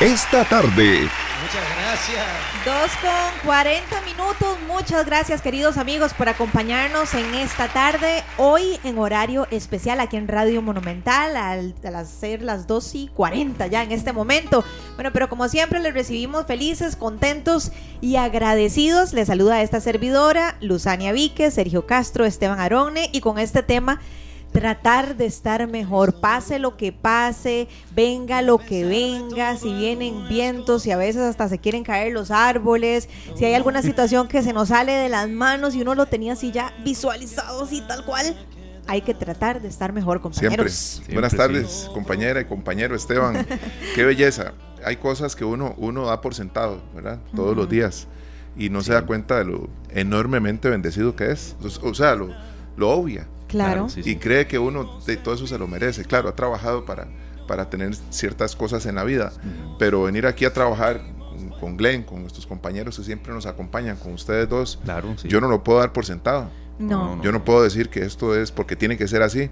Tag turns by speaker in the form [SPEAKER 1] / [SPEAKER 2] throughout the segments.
[SPEAKER 1] Esta tarde.
[SPEAKER 2] Muchas gracias.
[SPEAKER 3] Dos con 40 minutos. Muchas gracias, queridos amigos, por acompañarnos en esta tarde. Hoy en horario especial aquí en Radio Monumental, al, las ser las 2 y 40 ya en este momento. Bueno, pero como siempre, les recibimos felices, contentos y agradecidos. Les saluda esta servidora, Luzania Vique, Sergio Castro, Esteban Arone, y con este tema tratar de estar mejor, pase lo que pase, venga lo que venga, si vienen vientos y a veces hasta se quieren caer los árboles, si hay alguna situación que se nos sale de las manos y uno lo tenía así ya visualizado, así tal cual. Hay que tratar de estar mejor, compañeros.
[SPEAKER 4] Siempre. Buenas tardes, compañera y compañero Esteban. Qué belleza. Hay cosas que uno, uno da por sentado, ¿verdad? Todos los días. Y no se da cuenta de lo enormemente bendecido que es. O sea, lo, lo obvia.
[SPEAKER 3] Claro.
[SPEAKER 4] Y cree que uno de todo eso se lo merece. Claro, ha trabajado para, para tener ciertas cosas en la vida, pero venir aquí a trabajar con Glenn, con nuestros compañeros que siempre nos acompañan, con ustedes dos,
[SPEAKER 5] claro,
[SPEAKER 4] yo no lo puedo dar por sentado.
[SPEAKER 3] No.
[SPEAKER 4] Yo no puedo decir que esto es porque tiene que ser así.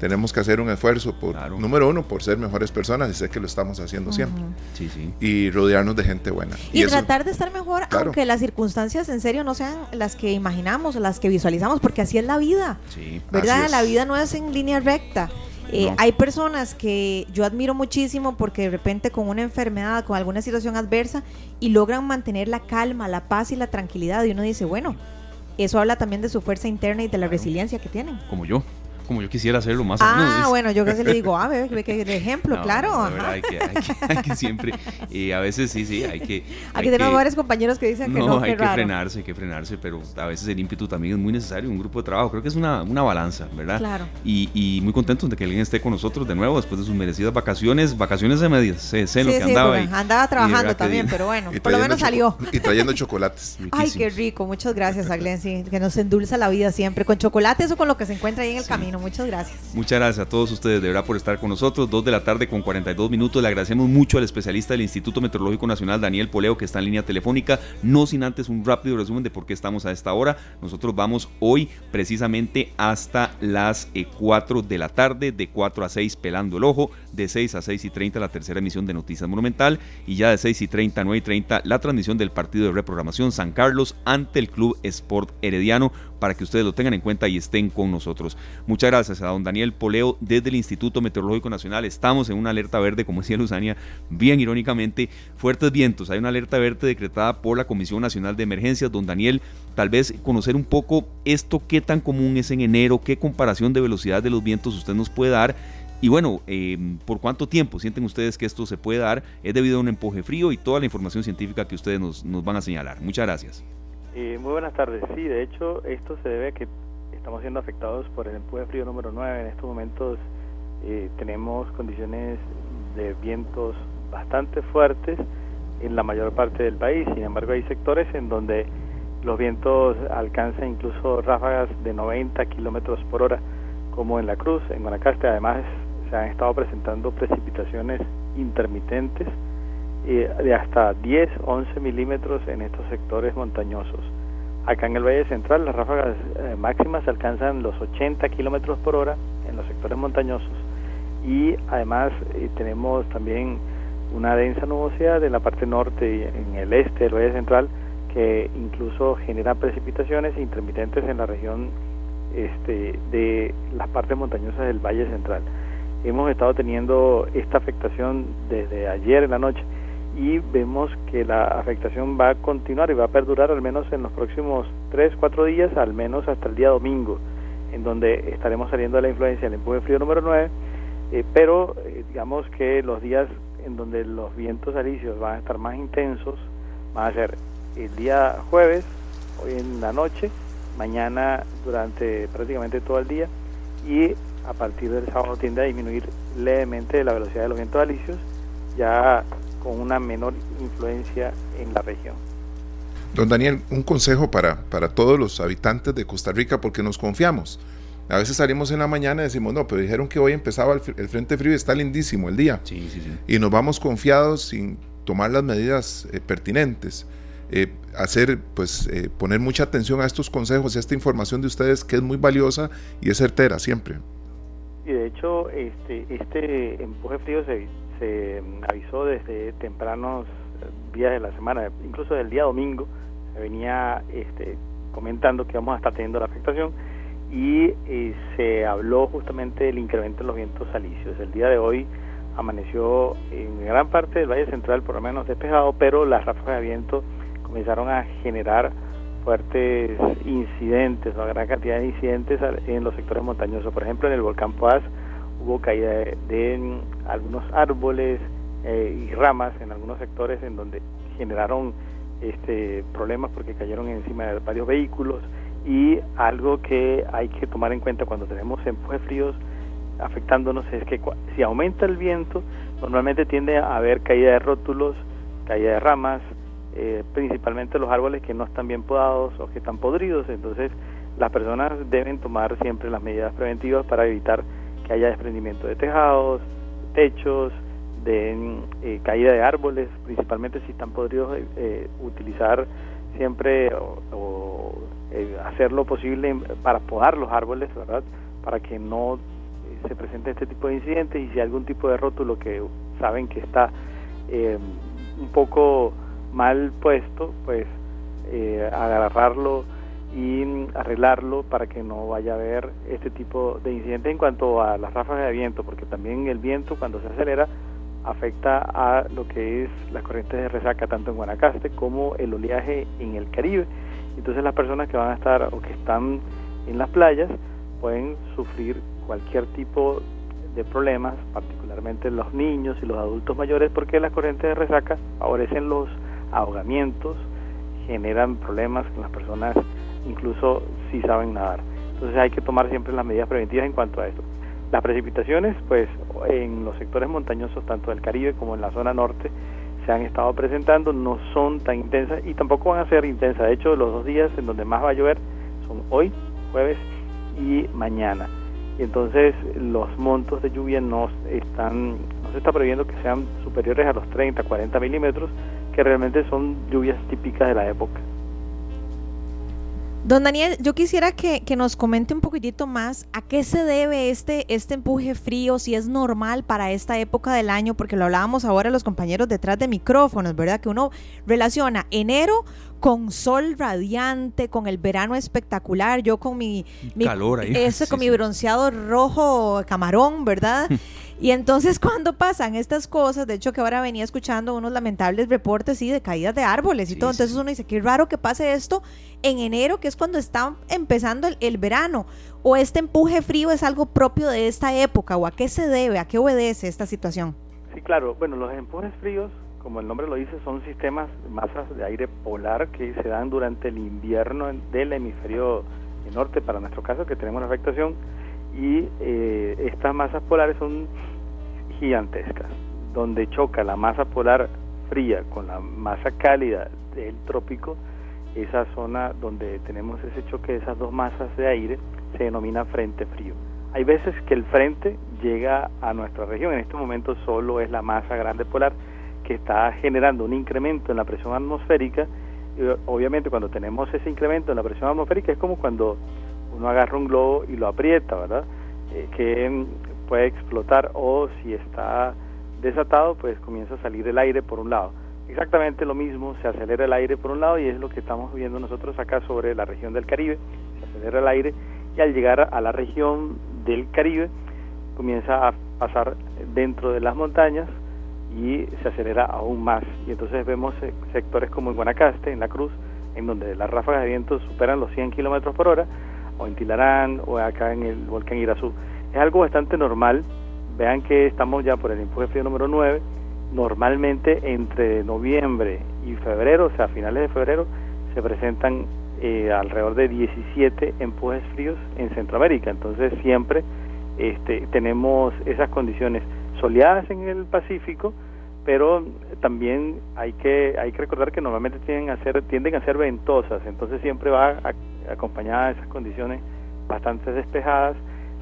[SPEAKER 4] Tenemos que hacer un esfuerzo por, número uno, por ser mejores personas y sé que lo estamos haciendo siempre.
[SPEAKER 5] Sí, sí.
[SPEAKER 4] Y rodearnos de gente buena.
[SPEAKER 3] Y, tratar de estar mejor, aunque las circunstancias en serio no sean las que imaginamos, las que visualizamos, porque así es la vida.
[SPEAKER 5] Sí.
[SPEAKER 3] ¿Verdad? La vida no es en línea recta. Eh, Hay personas que yo admiro muchísimo porque de repente con una enfermedad, con alguna situación adversa, y logran mantener la calma, la paz y la tranquilidad. Y uno dice, bueno, eso habla también de su fuerza interna y de la resiliencia que tienen.
[SPEAKER 5] Como yo como yo quisiera hacerlo más
[SPEAKER 3] ah,
[SPEAKER 5] o menos.
[SPEAKER 3] Ah, bueno, yo casi le digo, ah, ve, ve que de ejemplo, claro.
[SPEAKER 5] hay, que, hay, que, hay, que, siempre, y a veces sí, sí, hay que...
[SPEAKER 3] Aquí tenemos varios compañeros que dicen que no,
[SPEAKER 5] hay que frenarse, hay que frenarse, pero a veces el ímpetu también es muy necesario, un grupo de trabajo, creo que es una, una balanza, ¿verdad?
[SPEAKER 3] Claro.
[SPEAKER 5] Y, y, muy contentos de que alguien esté con nosotros de nuevo después de sus merecidas vacaciones, vacaciones de medias, sé, sé lo que andaba ahí.
[SPEAKER 3] andaba trabajando también, pero bueno, por lo menos salió.
[SPEAKER 4] Y trayendo chocolates.
[SPEAKER 3] Ay, qué rico, muchas gracias a Glenn, sí, que nos endulza la vida siempre, con chocolates o con lo que se encuentra ahí en el camino, muchas gracias.
[SPEAKER 5] Muchas gracias a todos ustedes de verdad por estar con nosotros. Dos de la tarde con 42 minutos. Le agradecemos mucho al especialista del Instituto Meteorológico Nacional, Daniel Poleo, que está en línea telefónica. No sin antes un rápido resumen de por qué estamos a esta hora. Nosotros vamos hoy precisamente hasta las 4 eh, de la tarde, de 4 a 6 pelando el ojo, de 6 a 6 y 30 la tercera emisión de Noticias Monumental y ya de 6 y 30 a 9 y 30 la transmisión del partido de reprogramación San Carlos ante el Club Sport Herediano para que ustedes lo tengan en cuenta y estén con nosotros. Muchas gracias a don Daniel Poleo desde el Instituto Meteorológico Nacional. Estamos en una alerta verde, como decía Luzania, bien irónicamente, fuertes vientos. Hay una alerta verde decretada por la Comisión Nacional de Emergencias. Don Daniel, tal vez conocer un poco esto, qué tan común es en enero, qué comparación de velocidad de los vientos usted nos puede dar. Y bueno, eh, ¿por cuánto tiempo sienten ustedes que esto se puede dar? Es debido a un empuje frío y toda la información científica que ustedes nos, nos van a señalar. Muchas gracias.
[SPEAKER 6] Eh, muy buenas tardes. Sí, de hecho, esto se debe a que estamos siendo afectados por el empuje frío número 9. En estos momentos eh, tenemos condiciones de vientos bastante fuertes en la mayor parte del país. Sin embargo, hay sectores en donde los vientos alcanzan incluso ráfagas de 90 kilómetros por hora, como en La Cruz, en Guanacaste. Además, se han estado presentando precipitaciones intermitentes eh, de hasta 10, 11 milímetros en estos sectores montañosos. Acá en el Valle Central las ráfagas eh, máximas alcanzan los 80 kilómetros por hora en los sectores montañosos y además eh, tenemos también una densa nubosidad en la parte norte y en el este del Valle Central que incluso genera precipitaciones intermitentes en la región este, de las partes montañosas del Valle Central. Hemos estado teniendo esta afectación desde ayer en la noche y vemos que la afectación va a continuar y va a perdurar al menos en los próximos 3, 4 días, al menos hasta el día domingo, en donde estaremos saliendo de la influencia del empuje frío número 9, eh, pero eh, digamos que los días en donde los vientos alisios van a estar más intensos van a ser el día jueves, hoy en la noche, mañana durante prácticamente todo el día y a partir del sábado tiende a disminuir levemente la velocidad de los vientos alisios, ya con una menor influencia en la región.
[SPEAKER 4] Don Daniel, un consejo para, para todos los habitantes de Costa Rica porque nos confiamos. A veces salimos en la mañana y decimos, no, pero dijeron que hoy empezaba el, frente frío y está lindísimo el día.
[SPEAKER 5] Sí, sí, sí.
[SPEAKER 4] Y nos vamos confiados sin tomar las medidas eh, pertinentes. eh, hacer, pues, eh, poner mucha atención a estos consejos y a esta información de ustedes que es muy valiosa y es certera siempre.
[SPEAKER 6] Y de hecho, este, este empuje frío se, se avisó desde tempranos días de la semana, incluso del día domingo, se venía este, comentando que vamos a estar teniendo la afectación y eh, se habló justamente del incremento de los vientos alisios. El día de hoy amaneció en gran parte del Valle Central por lo menos despejado, pero las ráfagas de viento comenzaron a generar fuertes incidentes, una gran cantidad de incidentes en los sectores montañosos. Por ejemplo, en el volcán Poás hubo caída de, algunos árboles eh, y ramas en algunos sectores en donde generaron este, problemas porque cayeron encima de varios vehículos. Y algo que hay que tomar en cuenta cuando tenemos empujes fríos afectándonos es que si aumenta el viento, normalmente tiende a haber caída de rótulos, caída de ramas, eh, principalmente los árboles que no están bien podados o que están podridos, entonces las personas deben tomar siempre las medidas preventivas para evitar que haya desprendimiento de tejados, techos, de eh, caída de árboles, principalmente si están podridos, eh, utilizar siempre o, eh, hacer lo posible para podar los árboles, ¿verdad? Para que no se presente este tipo de incidentes y si hay algún tipo de rótulo que saben que está un poco mal puesto, pues agarrarlo y arreglarlo para que no vaya a haber este tipo de incidentes en cuanto a las ráfagas de viento, porque también el viento cuando se acelera afecta a lo que es las corrientes de resaca tanto en Guanacaste como el oleaje en el Caribe. Entonces las personas que van a estar o que están en las playas pueden sufrir cualquier tipo de problemas, particularmente los niños y los adultos mayores, porque las corrientes de resaca favorecen los ahogamientos, generan problemas con las personas incluso si saben nadar. Entonces hay que tomar siempre las medidas preventivas en cuanto a esto. Las precipitaciones, pues en los sectores montañosos, tanto del Caribe como en la zona norte, se han estado presentando, no son tan intensas y tampoco van a ser intensas. De hecho, los dos días en donde más va a llover son hoy, jueves y mañana. Y entonces los montos de lluvia no están, no se está previendo que sean superiores a los 30, 40 milímetros, que realmente son lluvias típicas de la época.
[SPEAKER 3] Don Daniel, yo quisiera que, nos comente un poquitito más a qué se debe este, este empuje frío, si es normal para esta época del año, porque lo hablábamos ahora los compañeros detrás de micrófonos, ¿verdad? Que uno relaciona enero con sol radiante, con el verano espectacular, yo con mi,
[SPEAKER 5] calor ahí.
[SPEAKER 3] Ese, con mi bronceado rojo camarón, ¿verdad? Y entonces cuando pasan estas cosas, de hecho que ahora venía escuchando unos lamentables reportes sí, de caídas de árboles y todo, entonces uno dice, qué raro que pase esto en enero, que es cuando está empezando el, verano, o este empuje frío es algo propio de esta época, o a qué se debe, a qué obedece esta situación.
[SPEAKER 6] Sí, claro, bueno, los empujes fríos, como el nombre lo dice, son sistemas, masas de aire polar que se dan durante el invierno del hemisferio norte, para nuestro caso, que tenemos una afectación y eh, estas masas polares son gigantescas, donde choca la masa polar fría con la masa cálida del trópico, esa zona donde tenemos ese choque de esas dos masas de aire se denomina frente frío. Hay veces que el frente llega a nuestra región, en este momento solo es la masa grande polar que está generando un incremento en la presión atmosférica. obviamente cuando tenemos ese incremento en la presión atmosférica es como cuando uno agarra un globo y lo aprieta, ¿verdad? Eh, que puede explotar o si está desatado, pues comienza a salir el aire por un lado. Exactamente lo mismo, se acelera el aire por un lado y es lo que estamos viendo nosotros acá sobre la región del Caribe, se acelera el aire y al llegar a la región del Caribe comienza a pasar dentro de las montañas y se acelera aún más. Y entonces vemos sectores como en Guanacaste, en La Cruz, en donde las ráfagas de viento superan los 100 kilómetros por hora, o en Tilarán o acá en el volcán Irazú. Es algo bastante normal. Vean que estamos ya por el empuje frío número 9. Normalmente entre noviembre y febrero, o sea, a finales de febrero, se presentan eh, alrededor de 17 empujes fríos en Centroamérica. Entonces siempre este, tenemos esas condiciones soleadas en el Pacífico, pero también hay que hay que recordar que normalmente tienden a ser tienden a ser ventosas, entonces siempre va acompañada de esas condiciones bastante despejadas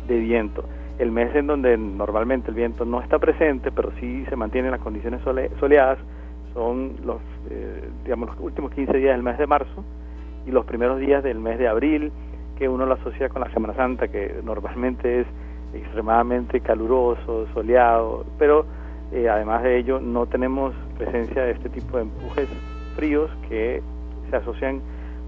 [SPEAKER 6] de viento. El mes en donde normalmente el viento no está presente, pero sí se mantienen las condiciones soleadas, son los, eh, digamos, los últimos 15 días del mes de marzo y los primeros días del mes de abril, que uno lo asocia con la Semana Santa, que normalmente es extremadamente caluroso, soleado, pero eh, además de ello no tenemos presencia de este tipo de empujes fríos que se asocian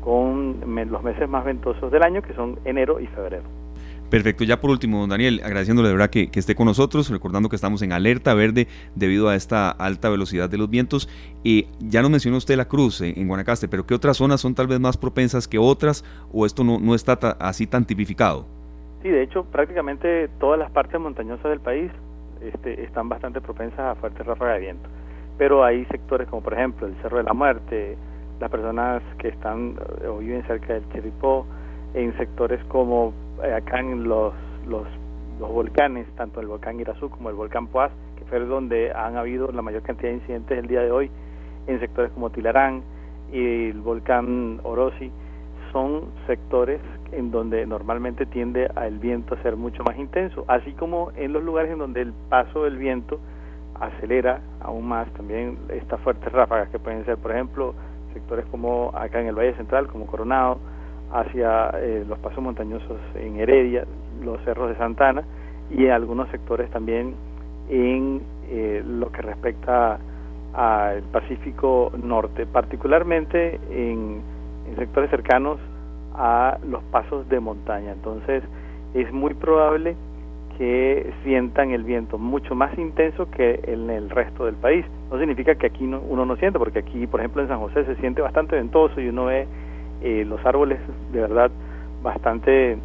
[SPEAKER 6] con los meses más ventosos del año, que son enero y febrero.
[SPEAKER 5] Perfecto, ya por último, don Daniel, agradeciéndole de verdad que, esté con nosotros, recordando que estamos en alerta verde debido a esta alta velocidad de los vientos. Y ya nos mencionó usted la cruz en, Guanacaste, pero ¿qué otras zonas son tal vez más propensas que otras o esto no, no está así tan tipificado?
[SPEAKER 6] Sí, de hecho, prácticamente todas las partes montañosas del país este, están bastante propensas a fuertes ráfagas de viento. Pero hay sectores como, por ejemplo, el Cerro de la Muerte, las personas que están eh, o viven cerca del Chiripó, en sectores como eh, acá en los, los, los, volcanes, tanto el volcán Irazú como el volcán Poás, que fue donde han habido la mayor cantidad de incidentes el día de hoy, en sectores como Tilarán y el volcán Orosi, son sectores en donde normalmente tiende el viento a ser mucho más intenso, así como en los lugares en donde el paso del viento acelera aún más también estas fuertes ráfagas que pueden ser, por ejemplo, sectores como acá en el Valle Central, como Coronado, hacia eh, los pasos montañosos en Heredia, los cerros de Santana y en algunos sectores también en eh, lo que respecta al Pacífico Norte, particularmente en, en sectores cercanos a los pasos de montaña. Entonces es muy probable que sientan el viento mucho más intenso que en el resto del país. No significa que aquí uno no siente, porque aquí, por ejemplo, en San José se siente bastante ventoso y uno ve eh, los árboles de verdad bastante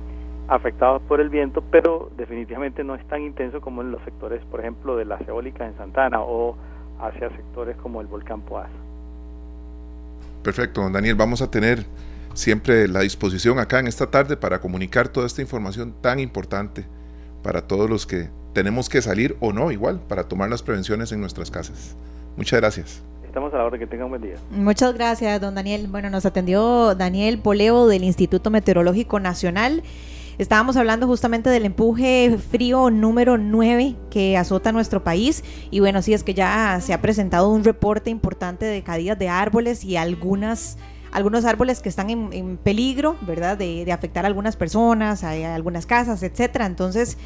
[SPEAKER 6] afectados por el viento, pero definitivamente no es tan intenso como en los sectores, por ejemplo, de las eólicas en Santana o hacia sectores como el volcán Poás.
[SPEAKER 4] Perfecto, don Daniel, vamos a tener siempre la disposición acá en esta tarde para comunicar toda esta información tan importante para todos los que tenemos que salir o no igual para tomar las prevenciones en nuestras casas. Muchas gracias.
[SPEAKER 6] Estamos a la hora, que tengan un buen día.
[SPEAKER 3] Muchas gracias, don Daniel. Bueno, nos atendió Daniel Poleo del Instituto Meteorológico Nacional. Estábamos hablando justamente del empuje frío número 9 que azota nuestro país. Y bueno, sí es que ya se ha presentado un reporte importante de caídas de árboles y algunas algunos árboles que están en, peligro, ¿verdad? De, de, afectar a algunas personas, a, a algunas casas, etcétera. Entonces,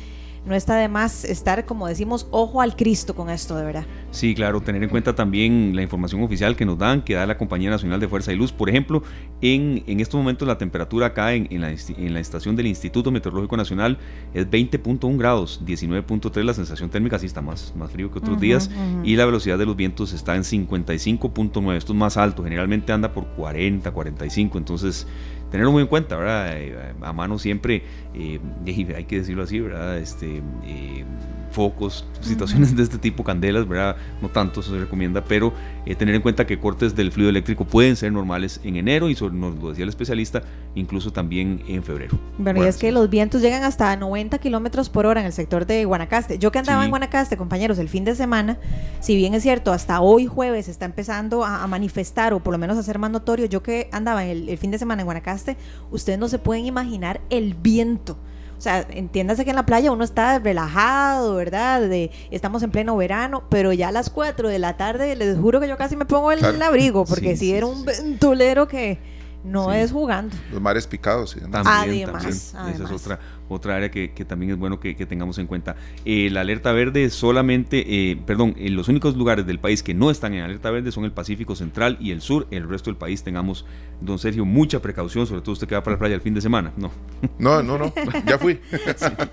[SPEAKER 3] no está de más estar, como decimos, ojo al Cristo con esto, de verdad.
[SPEAKER 5] Sí, claro, tener en cuenta también la información oficial que nos dan, que da la Compañía Nacional de Fuerza y Luz. Por ejemplo, en, en estos momentos la temperatura acá en, en, la, en la estación del Instituto Meteorológico Nacional es 20.1 grados, 19.3 la sensación térmica, sí está más, más frío que otros días, y la velocidad de los vientos está en 55.9, esto es más alto, generalmente anda por 40, 45, entonces tenerlo muy en cuenta, ¿verdad? Eh, a mano siempre, eh, hay que decirlo así, ¿verdad? Este, eh, focos, situaciones de este tipo, candelas, ¿verdad? No tanto se recomienda, pero eh, tener en cuenta que cortes del fluido eléctrico pueden ser normales en enero y nos lo decía el especialista, incluso también en febrero.
[SPEAKER 3] Bueno, y es que los vientos llegan hasta 90 kilómetros por hora en el sector de Guanacaste. Yo que andaba en Guanacaste, compañeros, el fin de semana, si bien es cierto, hasta hoy jueves está empezando a, manifestar o por lo menos a ser más notorio, yo que andaba el, el fin de semana en Guanacaste, ustedes no se pueden imaginar el viento. O sea, entiéndase que en la playa uno está relajado, ¿verdad? De, estamos en pleno verano, pero ya a las 4 de la tarde les juro que yo casi me pongo el, abrigo, porque si era un ventulero que no es jugando.
[SPEAKER 4] Los mares picados.
[SPEAKER 5] También, además, Esa es otra, otra área que, también es bueno que, tengamos en cuenta. Eh, la alerta verde solamente, eh, perdón, en los únicos lugares del país que no están en alerta verde son el Pacífico Central y el sur. El resto del país tengamos, don Sergio, mucha precaución, sobre todo usted que va para la playa el fin de semana. No,
[SPEAKER 4] no, no, no ya fui.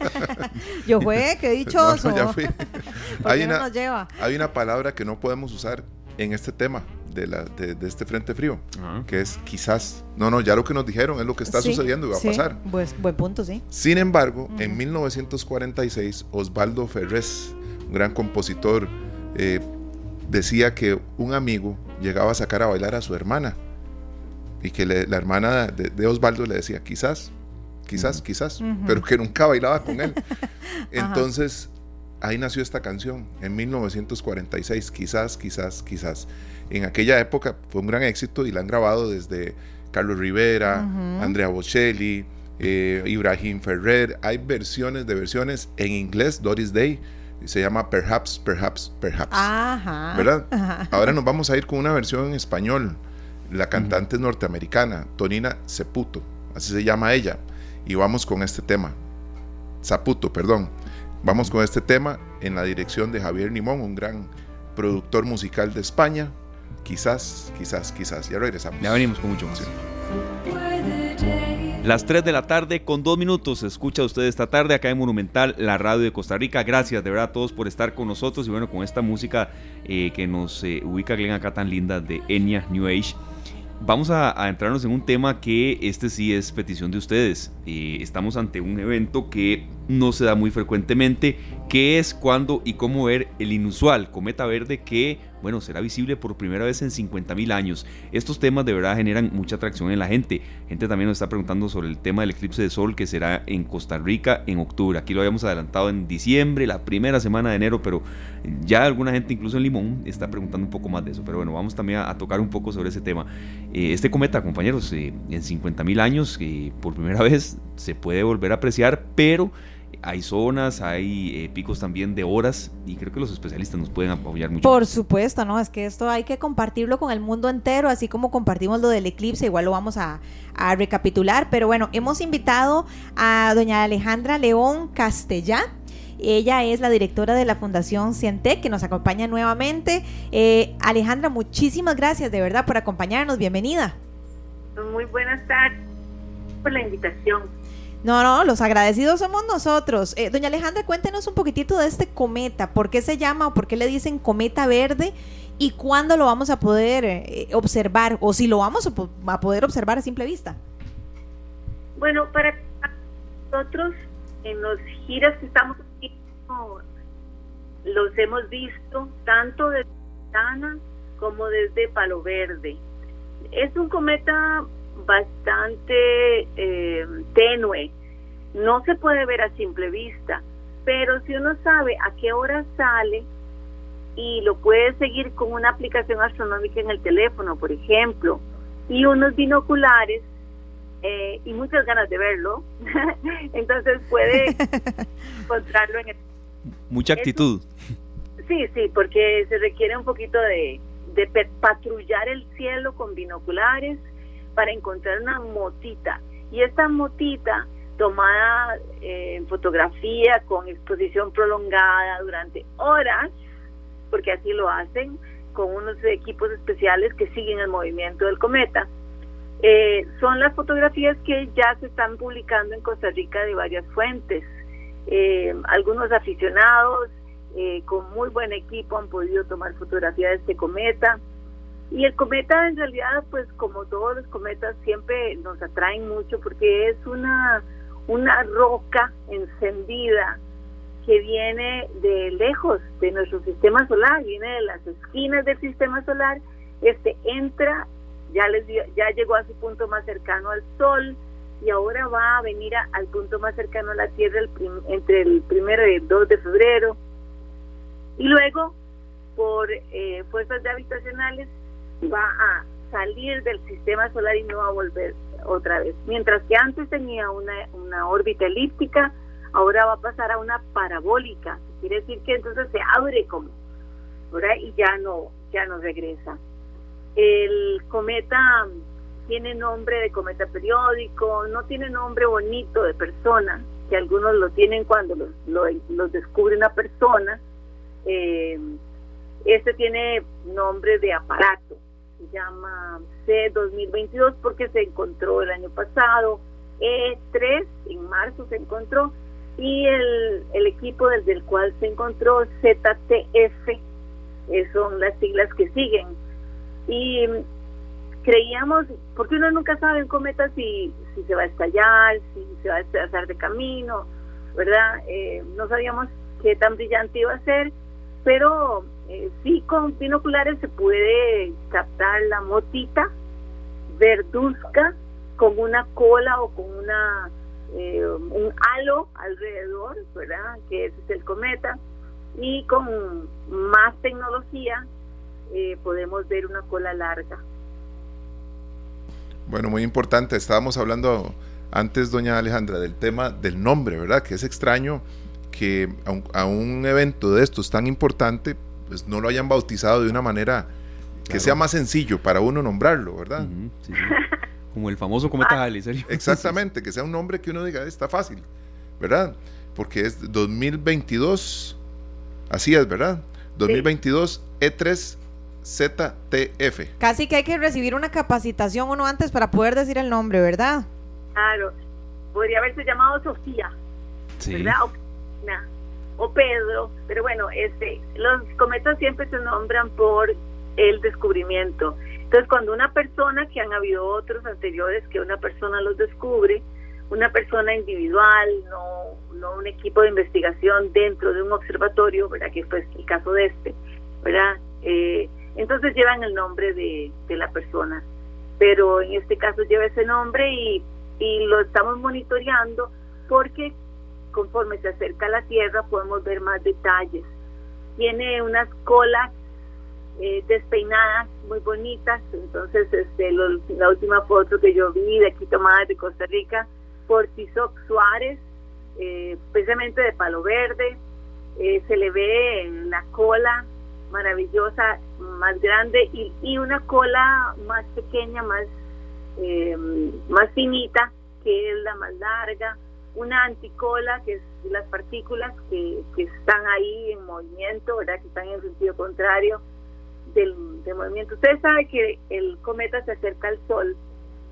[SPEAKER 3] Yo fue, qué dichoso.
[SPEAKER 4] ya fui. Hay una, hay una palabra que no podemos usar en este tema de, la, de, este frente frío, que es quizás. No, no, ya lo que nos dijeron es lo que está sucediendo y va a pasar.
[SPEAKER 3] Pues buen punto, sí.
[SPEAKER 4] Sin embargo, en 1946, Osvaldo Ferrés, un gran compositor, eh, decía que un amigo llegaba a sacar a bailar a su hermana y que la hermana de, Osvaldo le decía, quizás, quizás, quizás, pero que nunca bailaba con él. Entonces, ahí nació esta canción, en 1946, quizás, quizás, quizás. En aquella época fue un gran éxito y la han grabado desde Carlos Rivera, Andrea Bocelli, eh, Ibrahim Ferrer. Hay versiones de versiones en inglés, Doris Day, se llama Perhaps, Perhaps, Perhaps.
[SPEAKER 3] Ajá.
[SPEAKER 4] ¿Verdad? Ahora nos vamos a ir con una versión en español. La cantante norteamericana, Tonina Ceputo, así se llama ella. Y vamos con este tema. Zaputo, perdón. Vamos con este tema en la dirección de Javier Nimón, un gran productor musical de España. Quizás, quizás, quizás. Ya regresamos.
[SPEAKER 5] Ya venimos con mucho más. Las 3 de la tarde con 2 minutos. Escucha usted esta tarde acá en Monumental, la radio de Costa Rica. Gracias de verdad a todos por estar con nosotros y bueno, con esta música eh, que nos eh, ubica Glenn acá tan linda de Enya New Age. Vamos a, entrarnos en un tema que este sí es petición de ustedes. Eh, estamos ante un evento que no se da muy frecuentemente, que es cuándo y cómo ver el inusual cometa verde que bueno, será visible por primera vez en 50 mil años. Estos temas de verdad generan mucha atracción en la gente. Gente también nos está preguntando sobre el tema del eclipse de sol que será en Costa Rica en octubre. Aquí lo habíamos adelantado en diciembre, la primera semana de enero, pero ya alguna gente, incluso en Limón, está preguntando un poco más de eso. Pero bueno, vamos también a, tocar un poco sobre ese tema. Eh, este cometa, compañeros, eh, en 50 mil años, eh, por primera vez se puede volver a apreciar, pero hay zonas, hay eh, picos también de horas y creo que los especialistas nos pueden apoyar mucho.
[SPEAKER 3] Por supuesto, ¿no? Es que esto hay que compartirlo con el mundo entero, así como compartimos lo del eclipse, igual lo vamos a, recapitular, pero bueno, hemos invitado a doña Alejandra León Castellá. Ella es la directora de la Fundación Cientec, que nos acompaña nuevamente. Eh, Alejandra, muchísimas gracias de verdad por acompañarnos. Bienvenida.
[SPEAKER 2] Muy buenas tardes por la invitación.
[SPEAKER 3] No, no, los agradecidos somos nosotros. Eh, doña Alejandra, cuéntenos un poquitito de este cometa. ¿Por qué se llama o por qué le dicen cometa verde? ¿Y cuándo lo vamos a poder eh, observar? O si lo vamos a, poder observar a simple vista.
[SPEAKER 2] Bueno, para nosotros en los giras que estamos haciendo, los hemos visto tanto desde Tana como desde Palo Verde. Es un cometa bastante eh, tenue. No se puede ver a simple vista, pero si uno sabe a qué hora sale y lo puede seguir con una aplicación astronómica en el teléfono, por ejemplo, y unos binoculares eh, y muchas ganas de verlo, entonces puede encontrarlo en el...
[SPEAKER 5] Mucha actitud.
[SPEAKER 2] sí, sí, porque se requiere un poquito de, de patrullar el cielo con binoculares para encontrar una motita. Y esta motita tomada eh, en fotografía con exposición prolongada durante horas, porque así lo hacen con unos equipos especiales que siguen el movimiento del cometa. Eh, son las fotografías que ya se están publicando en Costa Rica de varias fuentes. Eh, algunos aficionados con muy buen equipo han podido tomar fotografías de este cometa. Y el cometa en realidad, pues como todos los cometas, siempre nos atraen mucho porque es una, una roca encendida que viene de lejos de nuestro sistema solar, viene de las esquinas del sistema solar, este entra, ya les ya llegó a su punto más cercano al Sol y ahora va a venir al punto más cercano a la Tierra el entre el primero y el 2 de febrero. Y luego por eh, fuerzas gravitacionales va a salir del sistema solar y no va a volver otra vez. Mientras que antes tenía una, una órbita elíptica, ahora va a pasar a una parabólica. Quiere decir que entonces se abre como, ¿verdad? Y ya no, ya no regresa. El cometa tiene nombre de cometa periódico, no tiene nombre bonito de persona, que algunos lo tienen cuando los, lo, descubre una persona. Eh, este tiene nombre de aparato, se llama C2022 porque se encontró el año pasado, E3 en marzo se encontró y el, el equipo desde el cual se encontró ZTF, eh, son las siglas que siguen. Y creíamos, porque uno nunca sabe en cometa si, si se va a estallar, si se va a estallar de camino, ¿verdad? Eh, no sabíamos qué tan brillante iba a ser, pero eh, sí con binoculares se puede captar la motita verduzca con una cola o con una eh, un halo alrededor, ¿verdad? Que ese es el cometa. Y con más tecnología eh, podemos ver una cola larga.
[SPEAKER 4] Bueno, muy importante. Estábamos hablando antes, doña Alejandra, del tema del nombre, ¿verdad? Que es extraño que a un, evento de estos tan importante, pues no lo hayan bautizado de una manera que sea más sencillo para uno nombrarlo, ¿verdad?
[SPEAKER 5] Como el famoso cometa Halley, ¿serio?
[SPEAKER 4] Exactamente, que sea un nombre que uno diga, está fácil, ¿verdad? Porque es 2022, así es, ¿verdad? 2022 E3 ZTF.
[SPEAKER 3] Casi que hay que recibir una capacitación uno antes para poder decir el nombre, ¿verdad?
[SPEAKER 2] Claro, podría haberse llamado Sofía, ¿verdad? O, o, Pedro, pero bueno, este, los cometas siempre se nombran por el descubrimiento. Entonces, cuando una persona, que han habido otros anteriores, que una persona los descubre, una persona individual, no, no un equipo de investigación dentro de un observatorio, ¿verdad? Que fue el caso de este, ¿verdad? Eh, entonces llevan el nombre de, la persona, pero en este caso lleva ese nombre y lo estamos monitoreando porque conforme se acerca a la Tierra podemos ver más detalles. Tiene unas colas eh, despeinadas muy bonitas, entonces este la última foto que yo vi de aquí tomada de Costa Rica por Tizoc Suárez, eh, precisamente de palo verde, eh, se le ve en la cola maravillosa, más grande y, una cola más pequeña, más, más finita, que es la más larga, una anticola, que es las partículas que, que están ahí en movimiento, ¿verdad? que están en sentido contrario del, movimiento. Usted sabe que el cometa se acerca al Sol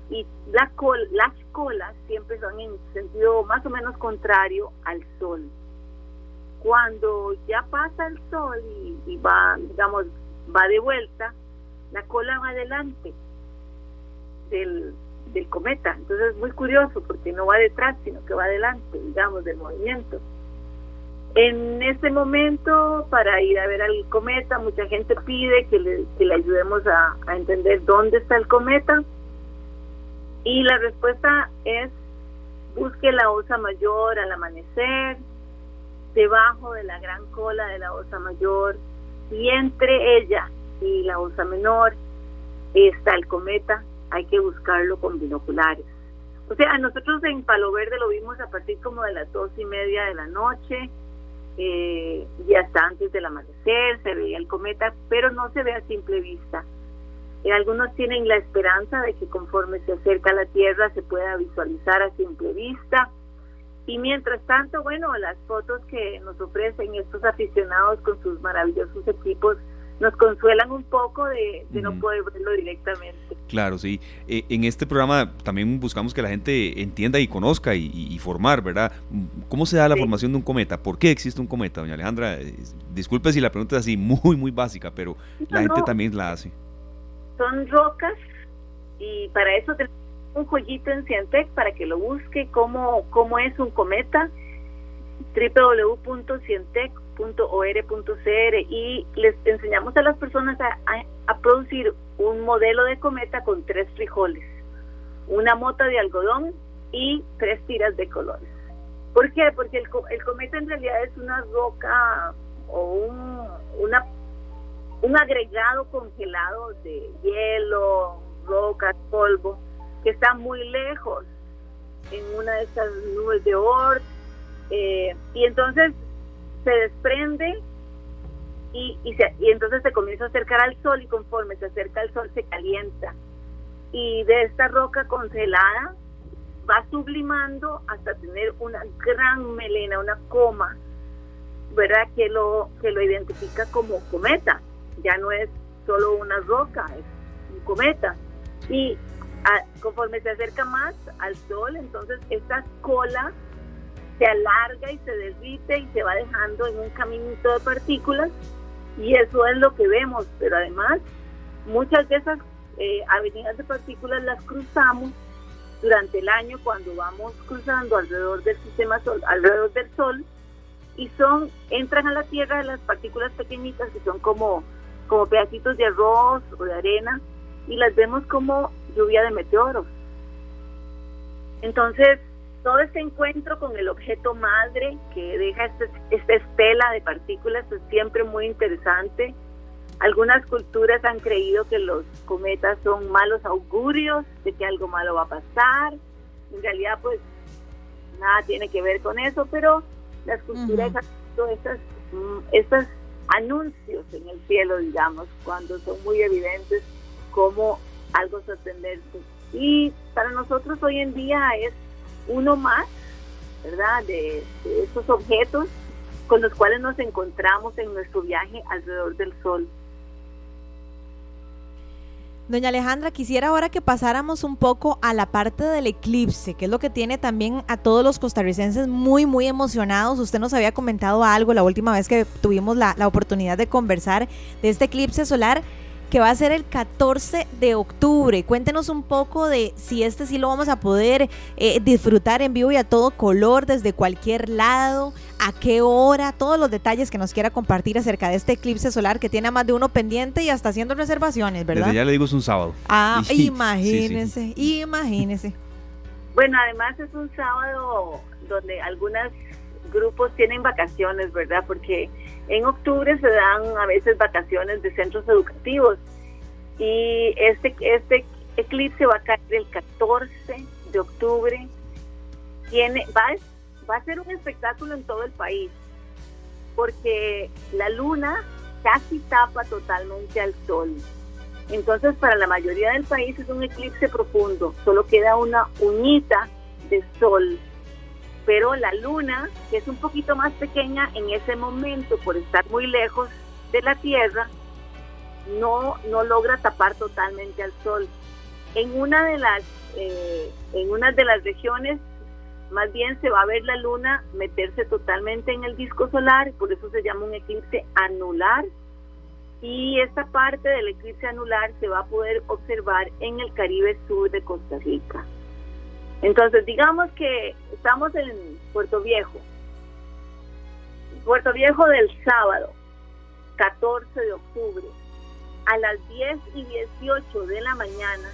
[SPEAKER 2] y la col, las colas siempre son en sentido más o menos contrario al Sol cuando ya pasa el sol y, va, digamos, va de vuelta, la cola va adelante del, del cometa. Entonces es muy curioso porque no va detrás, sino que va adelante, digamos, del movimiento. En este momento, para ir a ver al cometa, mucha gente pide que le, que ayudemos a, a entender dónde está el cometa. Y la respuesta es, busque la osa mayor al amanecer, debajo de la gran cola de la osa mayor y entre ella y la osa menor está el cometa, hay que buscarlo con binoculares. O sea, nosotros en Palo Verde lo vimos a partir como de las dos y media de la noche eh, y hasta antes del amanecer se veía el cometa, pero no se ve a simple vista. Eh, algunos tienen la esperanza de que conforme se acerca a la Tierra se pueda visualizar a simple vista y mientras tanto, bueno, las fotos que nos ofrecen estos aficionados con sus maravillosos equipos nos consuelan un poco de, no poder verlo directamente.
[SPEAKER 5] Claro, sí. Eh, en este programa también buscamos que la gente entienda y conozca y, formar, ¿verdad? ¿Cómo se da la formación de un cometa? ¿Por qué existe un cometa, doña Alejandra? Disculpe si la pregunta es así muy, muy básica, pero la gente también la hace.
[SPEAKER 2] Son rocas y para eso tenemos un joyito en Cientec para que lo busque cómo, cómo es un cometa www.cientec.or.cr y les enseñamos a las personas a, producir un modelo de cometa con tres frijoles, una mota de algodón y tres tiras de colores. ¿Por qué? Porque el, el cometa en realidad es una roca o un, un agregado congelado de hielo, rocas, polvo, que está muy lejos en una de esas nubes de Oort, eh, y entonces se desprende y, y, y entonces se comienza a acercar al sol y conforme se acerca al sol se calienta. Y de esta roca congelada va sublimando hasta tener una gran melena, una coma, ¿verdad? Que lo, que lo identifica como cometa. Ya no es solo una roca, es un cometa. Y conforme se acerca más al sol, entonces esta cola se alarga y se derrite y se va dejando en un caminito de partículas y eso es lo que vemos, pero además muchas de esas eh, avenidas de partículas las cruzamos durante el año cuando vamos cruzando alrededor del sistema sol, alrededor del sol y son entran a la tierra las partículas pequeñitas que son como como pedacitos de arroz o de arena y las vemos como lluvia de meteoros. Entonces, todo este encuentro con el objeto madre que deja este, esta estela de partículas es siempre muy interesante. Algunas culturas han creído que los cometas son malos augurios, de que algo malo va a pasar. En realidad, pues nada tiene que ver con eso, pero la escultura es esas, mm, estos anuncios en el cielo, digamos, cuando son muy evidentes como algo sorprendente. Y para nosotros hoy en día es uno más, ¿verdad?, de, estos objetos con los cuales nos encontramos en nuestro viaje alrededor del Sol.
[SPEAKER 3] Doña Alejandra, quisiera ahora que pasáramos un poco a la parte del eclipse, que es lo que tiene también a todos los costarricenses muy, muy emocionados. Usted nos había comentado algo la última vez que tuvimos la oportunidad de conversar de este eclipse solar que va a ser el 14 de octubre. Cuéntenos un poco de si este sí lo vamos a poder eh, disfrutar en vivo y a todo color desde cualquier lado, a qué hora, todos los detalles que nos quiera compartir acerca de este eclipse solar que tiene más de uno pendiente y hasta haciendo reservaciones, ¿verdad?
[SPEAKER 5] ya le digo es un sábado.
[SPEAKER 3] Ah, imagínese, imagínese.
[SPEAKER 2] Bueno, además es un sábado donde algunos grupos tienen vacaciones, ¿verdad? Porque en octubre se dan a veces vacaciones de centros educativos y este, este eclipse va a caer el 14 de octubre. Tiene, va, va a ser un espectáculo en todo el país porque la luna casi tapa totalmente al sol. Entonces, para la mayoría del país es un eclipse profundo, solo queda una uñita de sol pero la luna, que es un poquito más pequeña en ese momento por estar muy lejos de la Tierra, no, no logra tapar totalmente al Sol. En una de las eh, en una de las regiones más bien se va a ver la luna meterse totalmente en el disco solar, por eso se llama un eclipse anular. Y esta parte del eclipse anular se va a poder observar en el Caribe Sur de Costa Rica. Entonces, digamos que estamos en Puerto Viejo. Puerto Viejo del sábado, 14 de octubre, a las 10 y 18 de la mañana,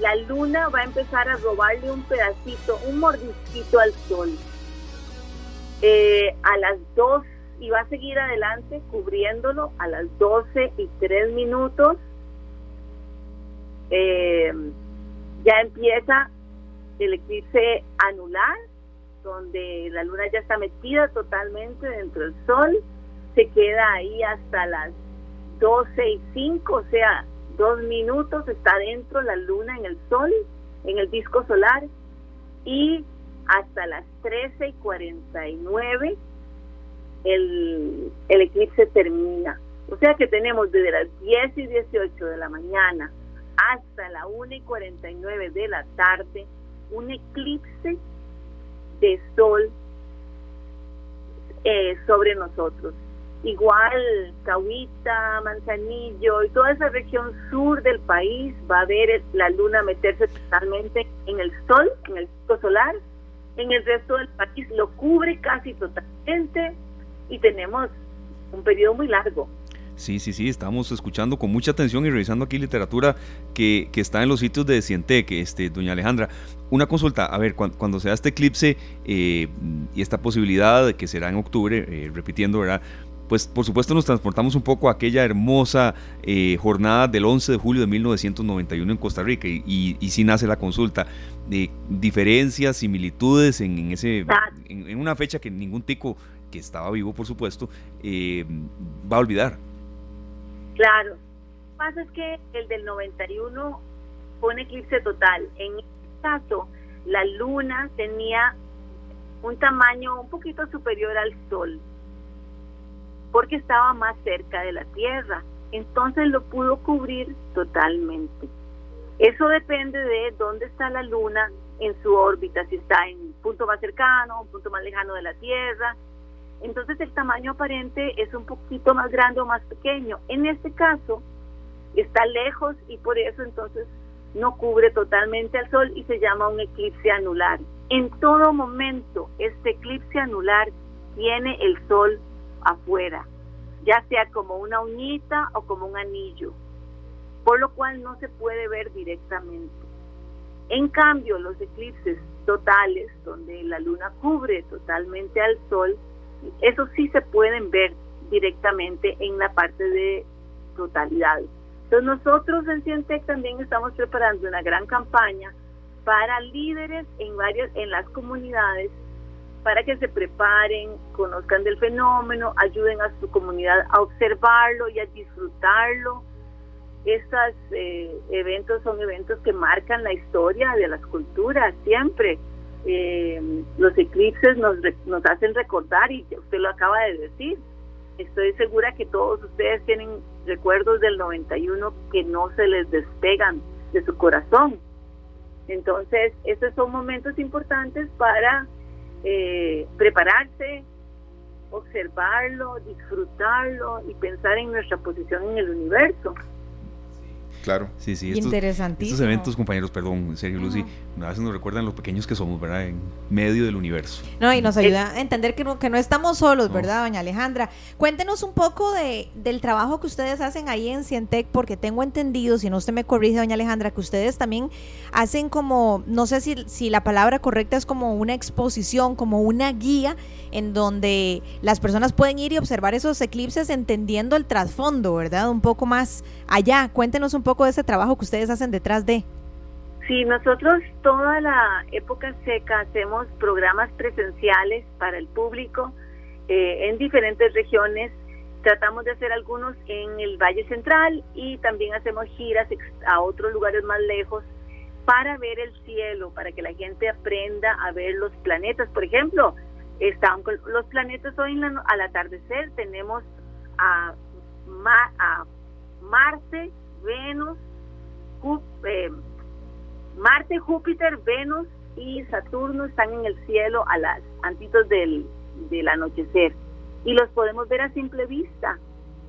[SPEAKER 2] la luna va a empezar a robarle un pedacito, un mordisquito al sol. Eh, a las 2 y va a seguir adelante cubriéndolo a las 12 y 3 minutos. Eh, ya empieza el eclipse anular, donde la luna ya está metida totalmente dentro del sol, se queda ahí hasta las 12 y 5, o sea, dos minutos está dentro la luna en el sol, en el disco solar, y hasta las 13 y 49 el, el eclipse termina. O sea que tenemos desde las 10 y 18 de la mañana hasta la 1 y 49 de la tarde un eclipse de sol eh, sobre nosotros. Igual Cahuita, Manzanillo y toda esa región sur del país va a ver la luna meterse totalmente en el sol, en el disco solar. En el resto del país lo cubre casi totalmente y tenemos un periodo muy largo.
[SPEAKER 5] Sí, sí, sí, estamos escuchando con mucha atención y revisando aquí literatura que, que está en los sitios de Cientec, este, doña Alejandra. Una consulta, a ver, cuando, cuando se da este eclipse eh, y esta posibilidad de que será en octubre, eh, repitiendo, ¿verdad? Pues por supuesto nos transportamos un poco a aquella hermosa eh, jornada del 11 de julio de 1991 en Costa Rica y, y, sí nace la consulta. diferencias, similitudes en, en ese, en, en, una fecha que ningún tico que estaba vivo, por supuesto, va a olvidar.
[SPEAKER 2] Claro. Lo que pasa es que el del 91 fue un eclipse total. En este caso, la luna tenía un tamaño un poquito superior al sol, porque estaba más cerca de la Tierra. Entonces lo pudo cubrir totalmente. Eso depende de dónde está la luna en su órbita, si está en un punto más cercano, un punto más lejano de la Tierra, entonces el tamaño aparente es un poquito más grande o más pequeño. En este caso está lejos y por eso entonces no cubre totalmente al Sol y se llama un eclipse anular. En todo momento este eclipse anular tiene el Sol afuera, ya sea como una uñita o como un anillo, por lo cual no se puede ver directamente. En cambio, los eclipses totales, donde la luna cubre totalmente al Sol, eso sí se pueden ver directamente en la parte de totalidad. Entonces nosotros en Cientec también estamos preparando una gran campaña para líderes en varios en las comunidades para que se preparen, conozcan del fenómeno, ayuden a su comunidad a observarlo y a disfrutarlo. Estos eh, eventos son eventos que marcan la historia de las culturas siempre. Eh, los eclipses nos, nos hacen recordar, y usted lo acaba de decir, estoy segura que todos ustedes tienen recuerdos del 91 que no se les despegan de su corazón. Entonces, estos son momentos importantes para eh, prepararse, observarlo, disfrutarlo y pensar en nuestra posición en el universo.
[SPEAKER 4] Claro.
[SPEAKER 5] Sí, sí.
[SPEAKER 3] Estos, Interesantísimo.
[SPEAKER 5] Estos eventos, compañeros, perdón, Sergio Lucy, a veces nos recuerdan lo pequeños que somos, ¿verdad? En medio del universo.
[SPEAKER 3] No, y nos ayuda a entender que no, que no estamos solos, ¿verdad, doña Alejandra? Cuéntenos un poco de, del trabajo que ustedes hacen ahí en Cientec, porque tengo entendido, si no usted me corrige, doña Alejandra, que ustedes también hacen como, no sé si, si la palabra correcta es como una exposición, como una guía en donde las personas pueden ir y observar esos eclipses entendiendo el trasfondo, ¿verdad? Un poco más allá. Cuéntenos un poco de ese trabajo que ustedes hacen detrás de.
[SPEAKER 2] Sí, nosotros toda la época seca hacemos programas presenciales para el público eh, en diferentes regiones. Tratamos de hacer algunos en el Valle Central y también hacemos giras a otros lugares más lejos para ver el cielo, para que la gente aprenda a ver los planetas. Por ejemplo, están los planetas hoy al atardecer tenemos a, a Marte, Venus, eh, Marte, Júpiter, Venus y Saturno están en el cielo a las antitos del, del anochecer y los podemos ver a simple vista.